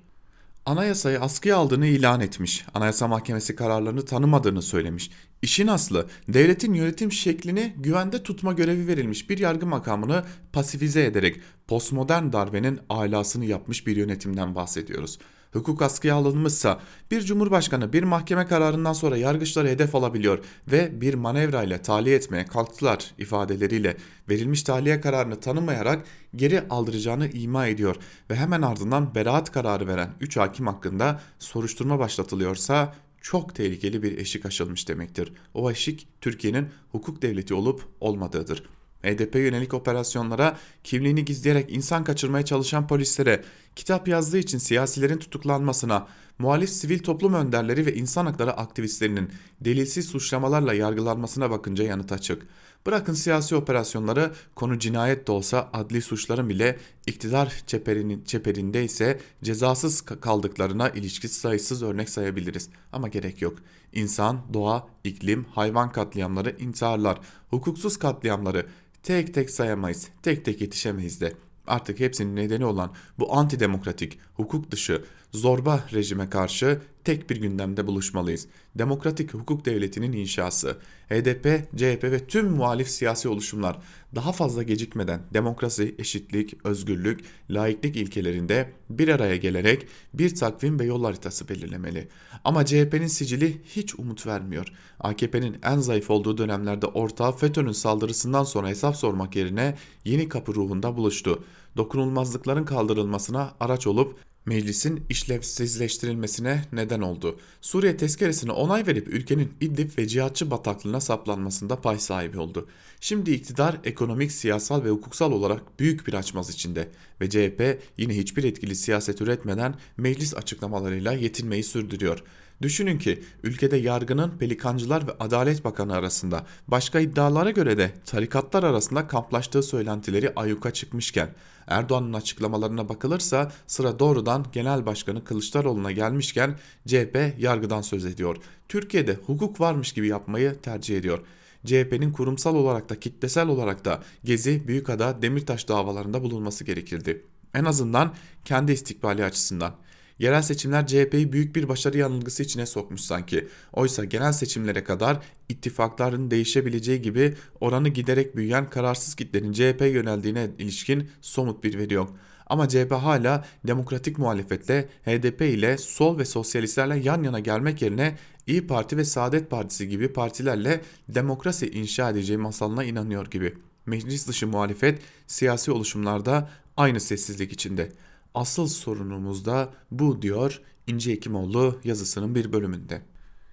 Anayasayı askıya aldığını ilan etmiş. Anayasa Mahkemesi kararlarını tanımadığını söylemiş. İşin aslı devletin yönetim şeklini güvende tutma görevi verilmiş bir yargı makamını pasifize ederek postmodern darbenin alasını yapmış bir yönetimden bahsediyoruz hukuk askıya alınmışsa bir cumhurbaşkanı bir mahkeme kararından sonra yargıçları hedef alabiliyor ve bir manevra ile tahliye etmeye kalktılar ifadeleriyle verilmiş tahliye kararını tanımayarak geri aldıracağını ima ediyor ve hemen ardından beraat kararı veren 3 hakim hakkında soruşturma başlatılıyorsa çok tehlikeli bir eşik aşılmış demektir. O eşik Türkiye'nin hukuk devleti olup olmadığıdır. HDP yönelik operasyonlara kimliğini gizleyerek insan kaçırmaya çalışan polislere, kitap yazdığı için siyasilerin tutuklanmasına, muhalif sivil toplum önderleri ve insan hakları aktivistlerinin delilsiz suçlamalarla yargılanmasına bakınca yanıt açık. Bırakın siyasi operasyonları konu cinayet de olsa adli suçların bile iktidar çeperinin, çeperinde ise cezasız kaldıklarına ilişkin sayısız örnek sayabiliriz. Ama gerek yok. İnsan, doğa, iklim, hayvan katliamları, intiharlar, hukuksuz katliamları, tek tek sayamayız, tek tek yetişemeyiz de. Artık hepsinin nedeni olan bu antidemokratik, hukuk dışı, zorba rejime karşı tek bir gündemde buluşmalıyız. Demokratik hukuk devletinin inşası, HDP, CHP ve tüm muhalif siyasi oluşumlar daha fazla gecikmeden demokrasi, eşitlik, özgürlük, laiklik ilkelerinde bir araya gelerek bir takvim ve yol haritası belirlemeli. Ama CHP'nin sicili hiç umut vermiyor. AKP'nin en zayıf olduğu dönemlerde ortağı FETÖ'nün saldırısından sonra hesap sormak yerine yeni kapı ruhunda buluştu. Dokunulmazlıkların kaldırılmasına araç olup meclisin işlevsizleştirilmesine neden oldu. Suriye tezkeresine onay verip ülkenin İdlib ve cihatçı bataklığına saplanmasında pay sahibi oldu. Şimdi iktidar ekonomik, siyasal ve hukuksal olarak büyük bir açmaz içinde ve CHP yine hiçbir etkili siyaset üretmeden meclis açıklamalarıyla yetinmeyi sürdürüyor. Düşünün ki ülkede yargının pelikancılar ve Adalet Bakanı arasında başka iddialara göre de tarikatlar arasında kamplaştığı söylentileri ayyuka çıkmışken Erdoğan'ın açıklamalarına bakılırsa sıra doğrudan Genel Başkanı Kılıçdaroğlu'na gelmişken CHP yargıdan söz ediyor. Türkiye'de hukuk varmış gibi yapmayı tercih ediyor. CHP'nin kurumsal olarak da kitlesel olarak da Gezi, Büyükada, Demirtaş davalarında bulunması gerekirdi. En azından kendi istikbali açısından. Yerel seçimler CHP'yi büyük bir başarı yanılgısı içine sokmuş sanki. Oysa genel seçimlere kadar ittifakların değişebileceği gibi oranı giderek büyüyen kararsız kitlenin CHP yöneldiğine ilişkin somut bir veri yok. Ama CHP hala demokratik muhalefetle HDP ile sol ve sosyalistlerle yan yana gelmek yerine İyi Parti ve Saadet Partisi gibi partilerle demokrasi inşa edeceği masalına inanıyor gibi. Meclis dışı muhalefet siyasi oluşumlarda aynı sessizlik içinde. Asıl sorunumuz da bu diyor İnce Hekimoğlu yazısının bir bölümünde.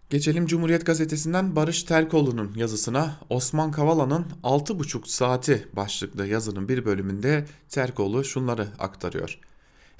Geçelim Cumhuriyet Gazetesi'nden Barış Terkoğlu'nun yazısına Osman Kavala'nın 6,5 saati başlıklı yazının bir bölümünde Terkoğlu şunları aktarıyor.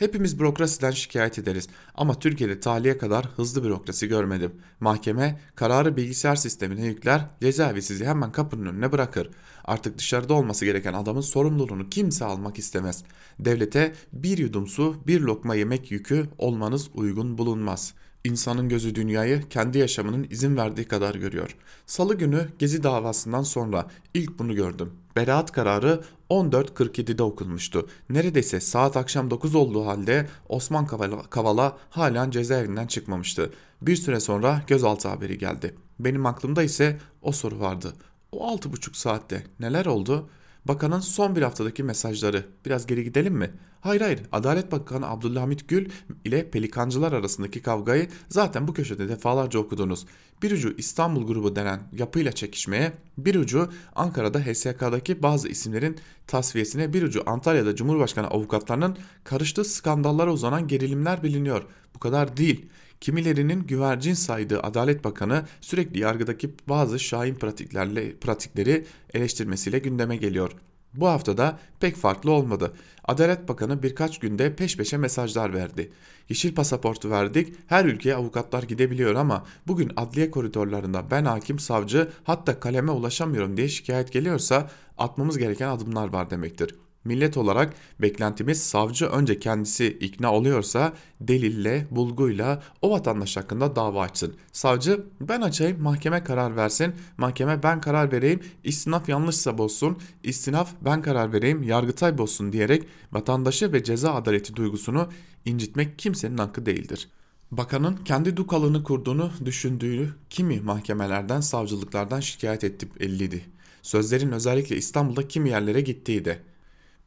Hepimiz bürokrasiden şikayet ederiz ama Türkiye'de tahliye kadar hızlı bürokrasi görmedim. Mahkeme kararı bilgisayar sistemine yükler, cezaevi sizi hemen kapının önüne bırakır. Artık dışarıda olması gereken adamın sorumluluğunu kimse almak istemez. Devlete bir yudum su, bir lokma yemek yükü olmanız uygun bulunmaz.'' İnsanın gözü dünyayı kendi yaşamının izin verdiği kadar görüyor. Salı günü Gezi davasından sonra ilk bunu gördüm. Beraat kararı 14.47'de okunmuştu. Neredeyse saat akşam 9 olduğu halde Osman Kavala, Kavala halen cezaevinden çıkmamıştı. Bir süre sonra gözaltı haberi geldi. Benim aklımda ise o soru vardı. O 6,5 saatte neler oldu? Bakanın son bir haftadaki mesajları. Biraz geri gidelim mi? Hayır hayır. Adalet Bakanı Abdülhamit Gül ile pelikancılar arasındaki kavgayı zaten bu köşede defalarca okudunuz. Bir ucu İstanbul grubu denen yapıyla çekişmeye, bir ucu Ankara'da HSK'daki bazı isimlerin tasfiyesine, bir ucu Antalya'da Cumhurbaşkanı avukatlarının karıştığı skandallara uzanan gerilimler biliniyor. Bu kadar değil. Kimilerinin güvercin saydığı Adalet Bakanı sürekli yargıdaki bazı şahin pratiklerle pratikleri eleştirmesiyle gündeme geliyor. Bu haftada pek farklı olmadı. Adalet Bakanı birkaç günde peş peşe mesajlar verdi. Yeşil pasaportu verdik, her ülkeye avukatlar gidebiliyor ama bugün adliye koridorlarında ben hakim, savcı hatta kaleme ulaşamıyorum diye şikayet geliyorsa atmamız gereken adımlar var demektir. Millet olarak beklentimiz savcı önce kendisi ikna oluyorsa delille, bulguyla o vatandaş hakkında dava açsın. Savcı ben açayım mahkeme karar versin, mahkeme ben karar vereyim, istinaf yanlışsa bozsun, istinaf ben karar vereyim, yargıtay bozsun diyerek vatandaşı ve ceza adaleti duygusunu incitmek kimsenin hakkı değildir. Bakanın kendi dukalını kurduğunu düşündüğü kimi mahkemelerden, savcılıklardan şikayet edip elliydi. Sözlerin özellikle İstanbul'da kimi yerlere gittiği de.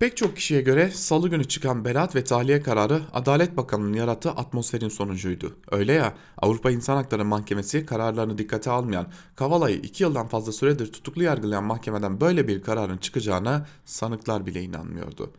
Pek çok kişiye göre salı günü çıkan beraat ve tahliye kararı Adalet Bakanı'nın yarattığı atmosferin sonucuydu. Öyle ya Avrupa İnsan Hakları Mahkemesi kararlarını dikkate almayan, Kavala'yı 2 yıldan fazla süredir tutuklu yargılayan mahkemeden böyle bir kararın çıkacağına sanıklar bile inanmıyordu.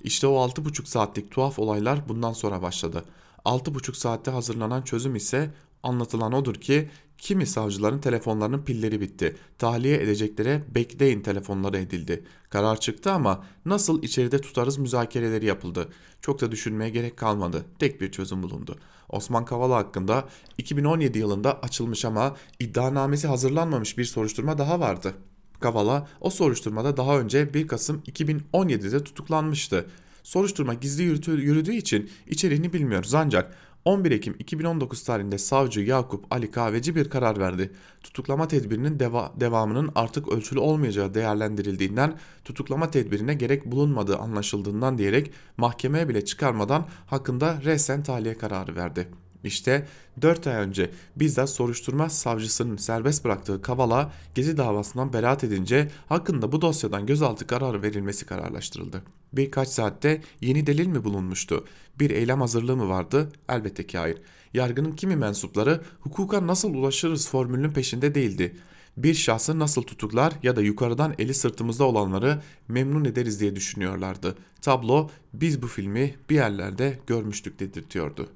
İşte o 6,5 saatlik tuhaf olaylar bundan sonra başladı. 6,5 saatte hazırlanan çözüm ise anlatılan odur ki kimi savcıların telefonlarının pilleri bitti. Tahliye edeceklere bekleyin telefonları edildi. Karar çıktı ama nasıl içeride tutarız müzakereleri yapıldı. Çok da düşünmeye gerek kalmadı. Tek bir çözüm bulundu. Osman Kavala hakkında 2017 yılında açılmış ama iddianamesi hazırlanmamış bir soruşturma daha vardı. Kavala o soruşturmada daha önce 1 Kasım 2017'de tutuklanmıştı. Soruşturma gizli yürüdüğü için içeriğini bilmiyoruz ancak 11 Ekim 2019 tarihinde savcı Yakup Ali Kahveci bir karar verdi. Tutuklama tedbirinin deva devamının artık ölçülü olmayacağı değerlendirildiğinden tutuklama tedbirine gerek bulunmadığı anlaşıldığından diyerek mahkemeye bile çıkarmadan hakkında resen tahliye kararı verdi. İşte 4 ay önce bizzat soruşturma savcısının serbest bıraktığı Kavala Gezi davasından beraat edince hakkında bu dosyadan gözaltı kararı verilmesi kararlaştırıldı. Birkaç saatte yeni delil mi bulunmuştu? Bir eylem hazırlığı mı vardı? Elbette ki hayır. Yargının kimi mensupları hukuka nasıl ulaşırız formülünün peşinde değildi. Bir şahsı nasıl tutuklar ya da yukarıdan eli sırtımızda olanları memnun ederiz diye düşünüyorlardı. Tablo biz bu filmi bir yerlerde görmüştük dedirtiyordu.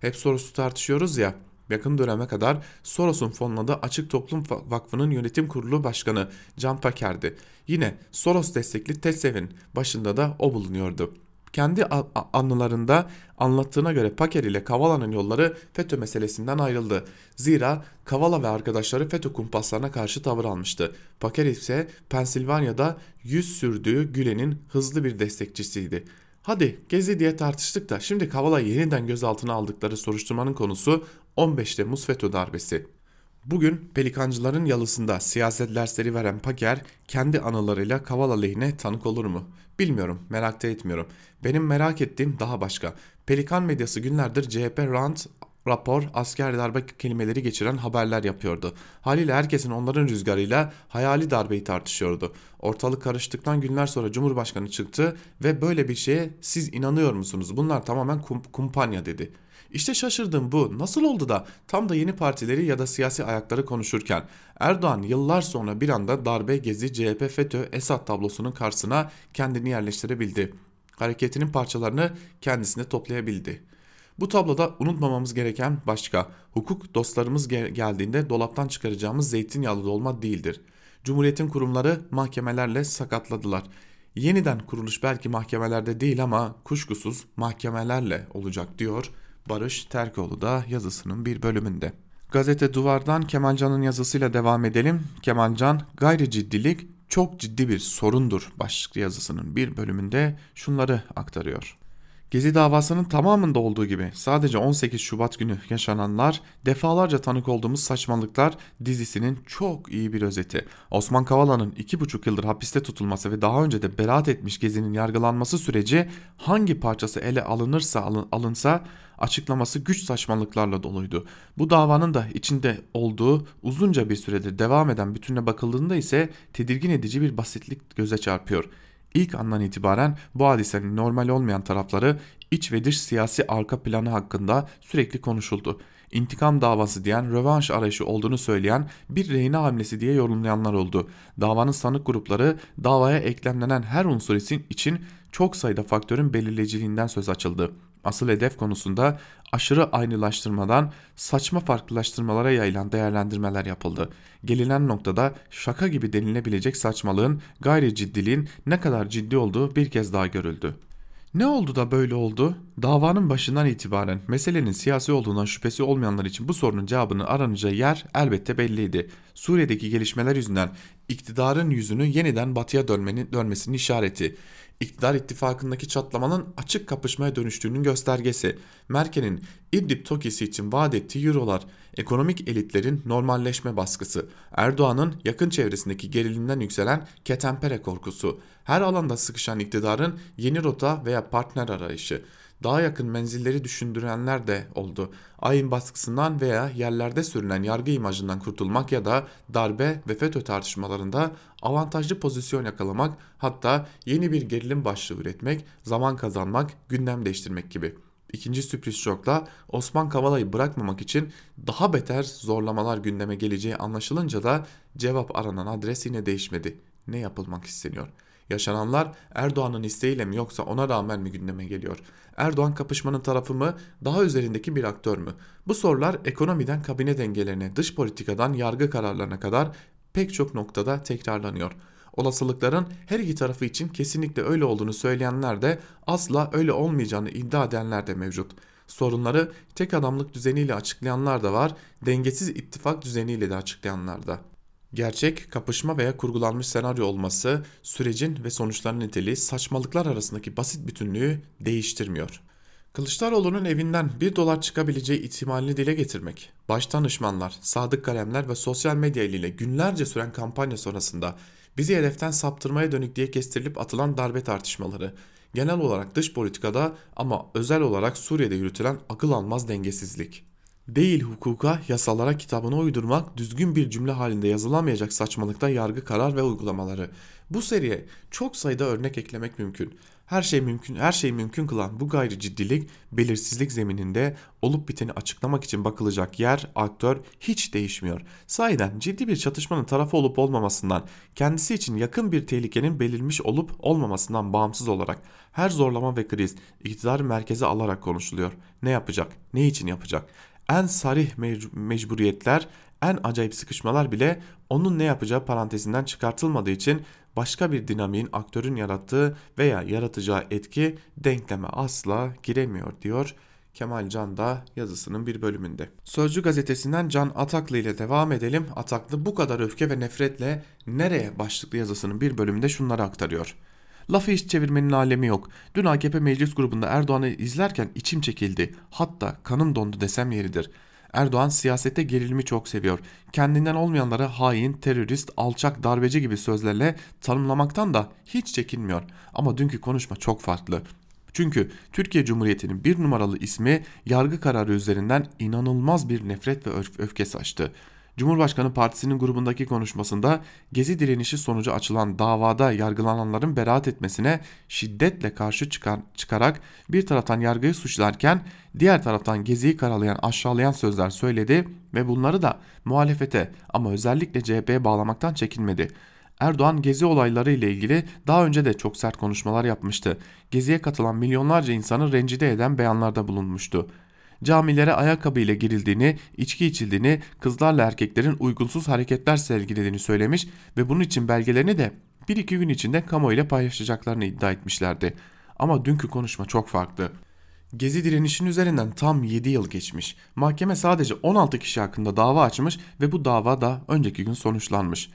Hep Soros'u tartışıyoruz ya. Yakın döneme kadar Soros'un fonladığı Açık Toplum Vakfı'nın yönetim kurulu başkanı Can Paker'di. Yine Soros destekli TESEV'in başında da o bulunuyordu. Kendi anılarında anlattığına göre Paker ile Kavala'nın yolları FETÖ meselesinden ayrıldı. Zira Kavala ve arkadaşları FETÖ kumpaslarına karşı tavır almıştı. Paker ise Pensilvanya'da yüz sürdüğü Gülen'in hızlı bir destekçisiydi. Hadi Gezi diye tartıştık da şimdi Kavala yeniden gözaltına aldıkları soruşturmanın konusu 15 Temmuz FETÖ darbesi. Bugün pelikancıların yalısında siyaset dersleri veren Paker kendi anılarıyla Kavala lehine tanık olur mu? Bilmiyorum, merak da etmiyorum. Benim merak ettiğim daha başka. Pelikan medyası günlerdir CHP rant rapor, asker darbe kelimeleri geçiren haberler yapıyordu. Haliyle herkesin onların rüzgarıyla hayali darbeyi tartışıyordu. Ortalık karıştıktan günler sonra Cumhurbaşkanı çıktı ve böyle bir şeye siz inanıyor musunuz? Bunlar tamamen kum kumpanya dedi. İşte şaşırdım bu. Nasıl oldu da tam da yeni partileri ya da siyasi ayakları konuşurken Erdoğan yıllar sonra bir anda darbe gezi CHP FETÖ Esad tablosunun karşısına kendini yerleştirebildi. Hareketinin parçalarını kendisine toplayabildi. Bu tabloda unutmamamız gereken başka, hukuk dostlarımız gel geldiğinde dolaptan çıkaracağımız zeytinyağlı dolma değildir. Cumhuriyetin kurumları mahkemelerle sakatladılar. Yeniden kuruluş belki mahkemelerde değil ama kuşkusuz mahkemelerle olacak diyor Barış Terkoğlu da yazısının bir bölümünde. Gazete Duvar'dan Kemalcan'ın yazısıyla devam edelim. Kemalcan gayri ciddilik çok ciddi bir sorundur başlıklı yazısının bir bölümünde şunları aktarıyor. Gezi davasının tamamında olduğu gibi sadece 18 Şubat günü yaşananlar defalarca tanık olduğumuz saçmalıklar dizisinin çok iyi bir özeti. Osman Kavala'nın 2,5 yıldır hapiste tutulması ve daha önce de beraat etmiş Gezi'nin yargılanması süreci hangi parçası ele alınırsa alın, alınsa açıklaması güç saçmalıklarla doluydu. Bu davanın da içinde olduğu uzunca bir süredir devam eden bütününe bakıldığında ise tedirgin edici bir basitlik göze çarpıyor. İlk andan itibaren bu hadisenin normal olmayan tarafları iç ve dış siyasi arka planı hakkında sürekli konuşuldu. İntikam davası diyen rövanş arayışı olduğunu söyleyen bir rehine hamlesi diye yorumlayanlar oldu. Davanın sanık grupları davaya eklemlenen her unsur için çok sayıda faktörün belirleyiciliğinden söz açıldı. Asıl hedef konusunda aşırı aynılaştırmadan saçma farklılaştırmalara yayılan değerlendirmeler yapıldı. Gelinen noktada şaka gibi denilebilecek saçmalığın gayri ciddiliğin ne kadar ciddi olduğu bir kez daha görüldü. Ne oldu da böyle oldu? Davanın başından itibaren meselenin siyasi olduğundan şüphesi olmayanlar için bu sorunun cevabını aranacağı yer elbette belliydi. Suriye'deki gelişmeler yüzünden iktidarın yüzünü yeniden batıya dönmenin, dönmesinin işareti iktidar ittifakındaki çatlamanın açık kapışmaya dönüştüğünün göstergesi. Merkel'in İdlib Tokisi için vaat ettiği eurolar, ekonomik elitlerin normalleşme baskısı, Erdoğan'ın yakın çevresindeki gerilimden yükselen ketempere korkusu, her alanda sıkışan iktidarın yeni rota veya partner arayışı, daha yakın menzilleri düşündürenler de oldu. Ayın baskısından veya yerlerde sürülen yargı imajından kurtulmak ya da darbe ve FETÖ tartışmalarında avantajlı pozisyon yakalamak hatta yeni bir gerilim başlığı üretmek, zaman kazanmak, gündem değiştirmek gibi. İkinci sürpriz şokla Osman Kavala'yı bırakmamak için daha beter zorlamalar gündeme geleceği anlaşılınca da cevap aranan adres yine değişmedi. Ne yapılmak isteniyor?'' Yaşananlar Erdoğan'ın isteğiyle mi yoksa ona rağmen mi gündeme geliyor? Erdoğan kapışmanın tarafı mı, daha üzerindeki bir aktör mü? Bu sorular ekonomiden kabine dengelerine, dış politikadan yargı kararlarına kadar pek çok noktada tekrarlanıyor. Olasılıkların her iki tarafı için kesinlikle öyle olduğunu söyleyenler de asla öyle olmayacağını iddia edenler de mevcut. Sorunları tek adamlık düzeniyle açıklayanlar da var, dengesiz ittifak düzeniyle de açıklayanlar da. Gerçek, kapışma veya kurgulanmış senaryo olması sürecin ve sonuçların niteliği saçmalıklar arasındaki basit bütünlüğü değiştirmiyor. Kılıçdaroğlu'nun evinden bir dolar çıkabileceği ihtimalini dile getirmek, baş danışmanlar, sadık kalemler ve sosyal medya ile günlerce süren kampanya sonrasında bizi hedeften saptırmaya dönük diye kestirilip atılan darbe tartışmaları, genel olarak dış politikada ama özel olarak Suriye'de yürütülen akıl almaz dengesizlik değil hukuka, yasalara, kitabına uydurmak, düzgün bir cümle halinde yazılamayacak saçmalıkta yargı karar ve uygulamaları. Bu seriye çok sayıda örnek eklemek mümkün. Her şey mümkün, her şey mümkün kılan bu gayri ciddilik, belirsizlik zemininde olup biteni açıklamak için bakılacak yer, aktör hiç değişmiyor. Sahiden ciddi bir çatışmanın tarafı olup olmamasından, kendisi için yakın bir tehlikenin belirmiş olup olmamasından bağımsız olarak her zorlama ve kriz iktidarı merkeze alarak konuşuluyor. Ne yapacak? Ne için yapacak? En sarih mecburiyetler, en acayip sıkışmalar bile onun ne yapacağı parantezinden çıkartılmadığı için başka bir dinamiğin aktörün yarattığı veya yaratacağı etki denkleme asla giremiyor diyor Kemal Can da yazısının bir bölümünde. Sözcü gazetesinden Can Ataklı ile devam edelim. Ataklı bu kadar öfke ve nefretle nereye başlıklı yazısının bir bölümünde şunları aktarıyor. Lafı hiç çevirmenin alemi yok. Dün AKP meclis grubunda Erdoğan'ı izlerken içim çekildi. Hatta kanım dondu desem yeridir. Erdoğan siyasette gerilimi çok seviyor. Kendinden olmayanları hain, terörist, alçak, darbeci gibi sözlerle tanımlamaktan da hiç çekinmiyor. Ama dünkü konuşma çok farklı. Çünkü Türkiye Cumhuriyeti'nin bir numaralı ismi yargı kararı üzerinden inanılmaz bir nefret ve öfke saçtı. Cumhurbaşkanı Partisi'nin grubundaki konuşmasında Gezi direnişi sonucu açılan davada yargılananların beraat etmesine şiddetle karşı çıkar, çıkarak bir taraftan yargıyı suçlarken diğer taraftan Gezi'yi karalayan aşağılayan sözler söyledi ve bunları da muhalefete ama özellikle CHP'ye bağlamaktan çekinmedi. Erdoğan gezi olayları ile ilgili daha önce de çok sert konuşmalar yapmıştı. Geziye katılan milyonlarca insanı rencide eden beyanlarda bulunmuştu camilere ayakkabı ile girildiğini, içki içildiğini, kızlarla erkeklerin uygunsuz hareketler sergilediğini söylemiş ve bunun için belgelerini de bir iki gün içinde kamuoyuyla paylaşacaklarını iddia etmişlerdi. Ama dünkü konuşma çok farklı. Gezi direnişinin üzerinden tam 7 yıl geçmiş. Mahkeme sadece 16 kişi hakkında dava açmış ve bu dava da önceki gün sonuçlanmış.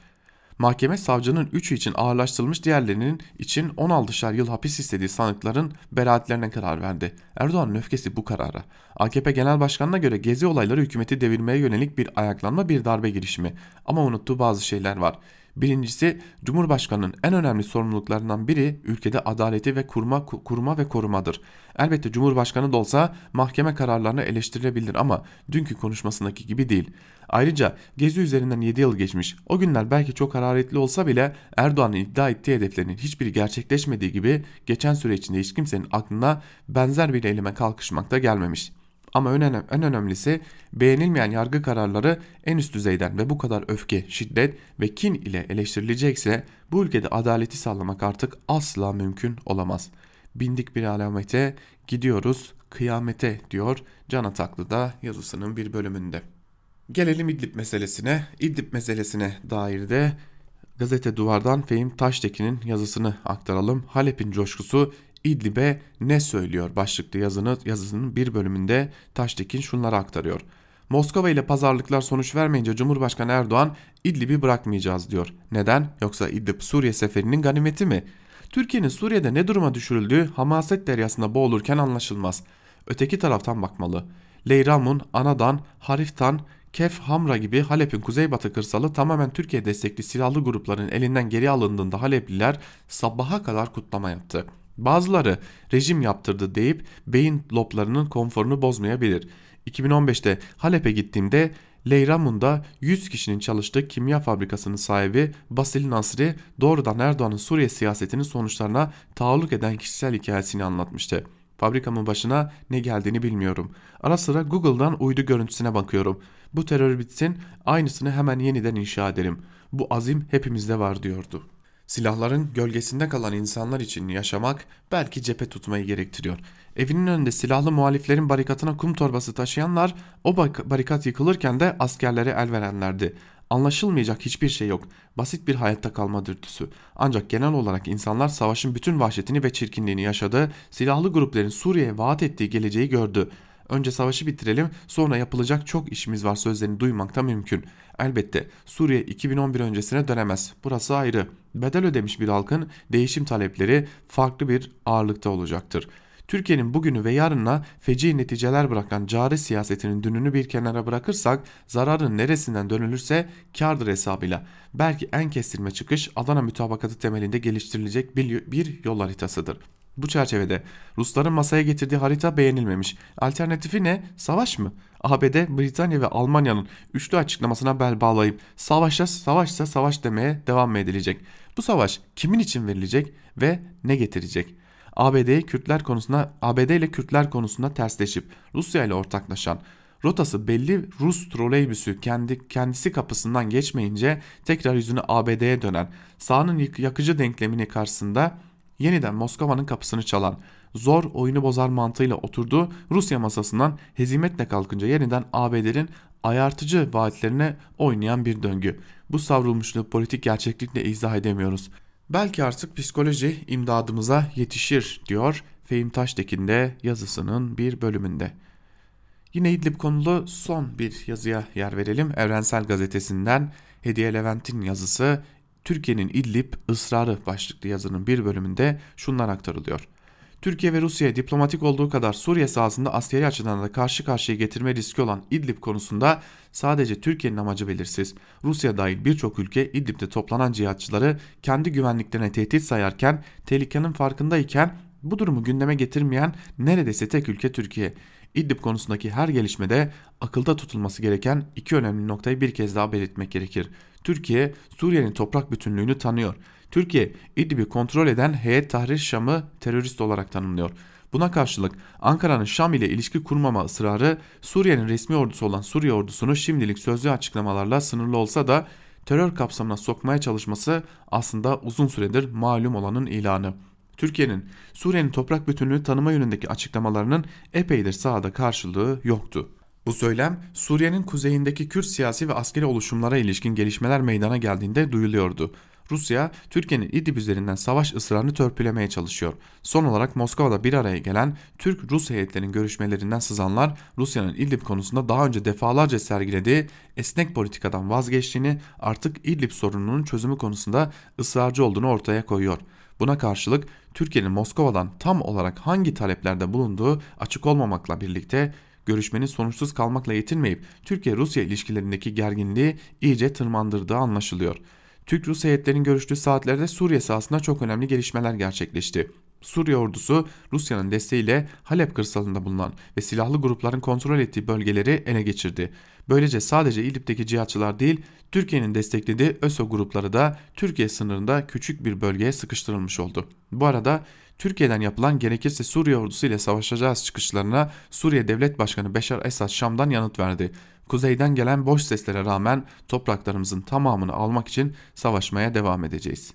Mahkeme savcının 3'ü için ağırlaştırılmış diğerlerinin için 16'şer yıl hapis istediği sanıkların beraatlerine karar verdi. Erdoğan'ın öfkesi bu karara. AKP Genel Başkanı'na göre gezi olayları hükümeti devirmeye yönelik bir ayaklanma bir darbe girişimi. Ama unuttuğu bazı şeyler var. Birincisi Cumhurbaşkanı'nın en önemli sorumluluklarından biri ülkede adaleti ve kurma, kurma ve korumadır. Elbette Cumhurbaşkanı da olsa mahkeme kararlarını eleştirilebilir ama dünkü konuşmasındaki gibi değil. Ayrıca Gezi üzerinden 7 yıl geçmiş. O günler belki çok hararetli olsa bile Erdoğan'ın iddia ettiği hedeflerinin hiçbiri gerçekleşmediği gibi geçen süre içinde hiç kimsenin aklına benzer bir eyleme kalkışmak da gelmemiş. Ama en, en önemlisi beğenilmeyen yargı kararları en üst düzeyden ve bu kadar öfke, şiddet ve kin ile eleştirilecekse bu ülkede adaleti sağlamak artık asla mümkün olamaz. Bindik bir alamete gidiyoruz kıyamete diyor Can Ataklı da yazısının bir bölümünde. Gelelim İdlib meselesine. İdlib meselesine dair de Gazete Duvar'dan Fehim Taştekin'in yazısını aktaralım. Halep'in coşkusu İdlib'e ne söylüyor başlıklı yazını, yazısının bir bölümünde Taştekin şunları aktarıyor. Moskova ile pazarlıklar sonuç vermeyince Cumhurbaşkanı Erdoğan İdlib'i bırakmayacağız diyor. Neden? Yoksa İdlib Suriye seferinin ganimeti mi? Türkiye'nin Suriye'de ne duruma düşürüldüğü hamaset deryasında boğulurken anlaşılmaz. Öteki taraftan bakmalı. Leyramun, Anadan, Hariftan, Kef Hamra gibi Halep'in kuzeybatı kırsalı tamamen Türkiye destekli silahlı grupların elinden geri alındığında Halepliler sabaha kadar kutlama yaptı. Bazıları rejim yaptırdı deyip beyin loblarının konforunu bozmayabilir. 2015'te Halep'e gittiğimde Leyramun'da 100 kişinin çalıştığı kimya fabrikasının sahibi Basil Nasri doğrudan Erdoğan'ın Suriye siyasetinin sonuçlarına taalluk eden kişisel hikayesini anlatmıştı. Fabrikamın başına ne geldiğini bilmiyorum. Ara sıra Google'dan uydu görüntüsüne bakıyorum. Bu terör bitsin aynısını hemen yeniden inşa ederim. Bu azim hepimizde var diyordu. Silahların gölgesinde kalan insanlar için yaşamak belki cephe tutmayı gerektiriyor. Evinin önünde silahlı muhaliflerin barikatına kum torbası taşıyanlar o barikat yıkılırken de askerlere el verenlerdi. Anlaşılmayacak hiçbir şey yok. Basit bir hayatta kalma dürtüsü. Ancak genel olarak insanlar savaşın bütün vahşetini ve çirkinliğini yaşadı. Silahlı grupların Suriye'ye vaat ettiği geleceği gördü. Önce savaşı bitirelim sonra yapılacak çok işimiz var sözlerini duymak da mümkün. Elbette Suriye 2011 öncesine dönemez. Burası ayrı. Bedel ödemiş bir halkın değişim talepleri farklı bir ağırlıkta olacaktır. Türkiye'nin bugünü ve yarınına feci neticeler bırakan cari siyasetinin dününü bir kenara bırakırsak zararın neresinden dönülürse kardır hesabıyla. Belki en kestirme çıkış Adana mütabakatı temelinde geliştirilecek bir yol haritasıdır. Bu çerçevede Rusların masaya getirdiği harita beğenilmemiş. Alternatifi ne? Savaş mı? ABD, Britanya ve Almanya'nın üçlü açıklamasına bel bağlayıp savaşsa savaşsa savaş demeye devam mı edilecek? Bu savaş kimin için verilecek ve ne getirecek? ABD Kürtler konusunda ABD ile Kürtler konusunda tersleşip Rusya ile ortaklaşan rotası belli Rus troleybüsü kendi kendisi kapısından geçmeyince tekrar yüzünü ABD'ye dönen sağının yakıcı denklemini karşısında yeniden Moskova'nın kapısını çalan, zor oyunu bozar mantığıyla oturduğu Rusya masasından hezimetle kalkınca yeniden ABD'nin ayartıcı vaatlerine oynayan bir döngü. Bu savrulmuşluğu politik gerçeklikle izah edemiyoruz. Belki artık psikoloji imdadımıza yetişir diyor Fehim Taştekin de yazısının bir bölümünde. Yine İdlib konulu son bir yazıya yer verelim. Evrensel Gazetesi'nden Hediye Levent'in yazısı Türkiye'nin İdlib ısrarı başlıklı yazının bir bölümünde şunlar aktarılıyor. Türkiye ve Rusya'ya diplomatik olduğu kadar Suriye sahasında askeri açıdan da karşı karşıya getirme riski olan İdlib konusunda sadece Türkiye'nin amacı belirsiz. Rusya dahil birçok ülke İdlib'de toplanan cihatçıları kendi güvenliklerine tehdit sayarken tehlikenin farkındayken bu durumu gündeme getirmeyen neredeyse tek ülke Türkiye. İdlib konusundaki her gelişmede akılda tutulması gereken iki önemli noktayı bir kez daha belirtmek gerekir. Türkiye, Suriye'nin toprak bütünlüğünü tanıyor. Türkiye, İdlib'i kontrol eden Heyet Tahrir Şam'ı terörist olarak tanımlıyor. Buna karşılık Ankara'nın Şam ile ilişki kurmama ısrarı Suriye'nin resmi ordusu olan Suriye ordusunu şimdilik sözlü açıklamalarla sınırlı olsa da terör kapsamına sokmaya çalışması aslında uzun süredir malum olanın ilanı. Türkiye'nin Suriye'nin toprak bütünlüğü tanıma yönündeki açıklamalarının epeydir sahada karşılığı yoktu. Bu söylem Suriye'nin kuzeyindeki Kürt siyasi ve askeri oluşumlara ilişkin gelişmeler meydana geldiğinde duyuluyordu. Rusya, Türkiye'nin İdlib üzerinden savaş ısrarını törpülemeye çalışıyor. Son olarak Moskova'da bir araya gelen Türk-Rus heyetlerinin görüşmelerinden sızanlar Rusya'nın İdlib konusunda daha önce defalarca sergilediği esnek politikadan vazgeçtiğini artık İdlib sorununun çözümü konusunda ısrarcı olduğunu ortaya koyuyor. Buna karşılık Türkiye'nin Moskova'dan tam olarak hangi taleplerde bulunduğu açık olmamakla birlikte görüşmenin sonuçsuz kalmakla yetinmeyip Türkiye-Rusya ilişkilerindeki gerginliği iyice tırmandırdığı anlaşılıyor. Türk-Rus heyetlerin görüştüğü saatlerde Suriye sahasında çok önemli gelişmeler gerçekleşti. Suriye ordusu Rusya'nın desteğiyle Halep kırsalında bulunan ve silahlı grupların kontrol ettiği bölgeleri ele geçirdi. Böylece sadece İdlib'deki cihatçılar değil, Türkiye'nin desteklediği ÖSO grupları da Türkiye sınırında küçük bir bölgeye sıkıştırılmış oldu. Bu arada Türkiye'den yapılan gerekirse Suriye ordusu ile savaşacağız çıkışlarına Suriye Devlet Başkanı Beşar Esad Şam'dan yanıt verdi. Kuzeyden gelen boş seslere rağmen topraklarımızın tamamını almak için savaşmaya devam edeceğiz.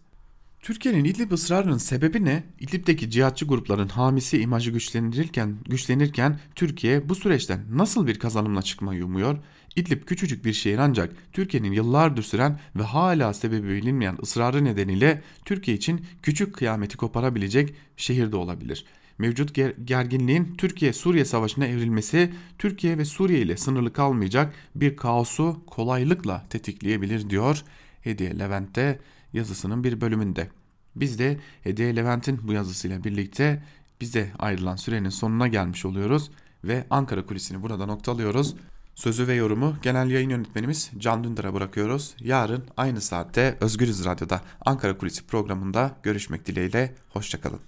Türkiye'nin İdlib ısrarının sebebi ne? İdlib'deki cihatçı grupların hamisi imajı güçlenirken, güçlenirken Türkiye bu süreçten nasıl bir kazanımla çıkmayı umuyor? İdlib küçücük bir şehir ancak Türkiye'nin yıllardır süren ve hala sebebi bilinmeyen ısrarı nedeniyle Türkiye için küçük kıyameti koparabilecek şehirde olabilir. Mevcut ger gerginliğin Türkiye-Suriye savaşına evrilmesi Türkiye ve Suriye ile sınırlı kalmayacak bir kaosu kolaylıkla tetikleyebilir diyor Hediye Levent'te yazısının bir bölümünde. Biz de Hediye Levent'in bu yazısıyla birlikte bize ayrılan sürenin sonuna gelmiş oluyoruz ve Ankara kulisini burada noktalıyoruz. Sözü ve yorumu genel yayın yönetmenimiz Can Dündar'a bırakıyoruz. Yarın aynı saatte Özgürüz Radyo'da Ankara Kulisi programında görüşmek dileğiyle. Hoşçakalın.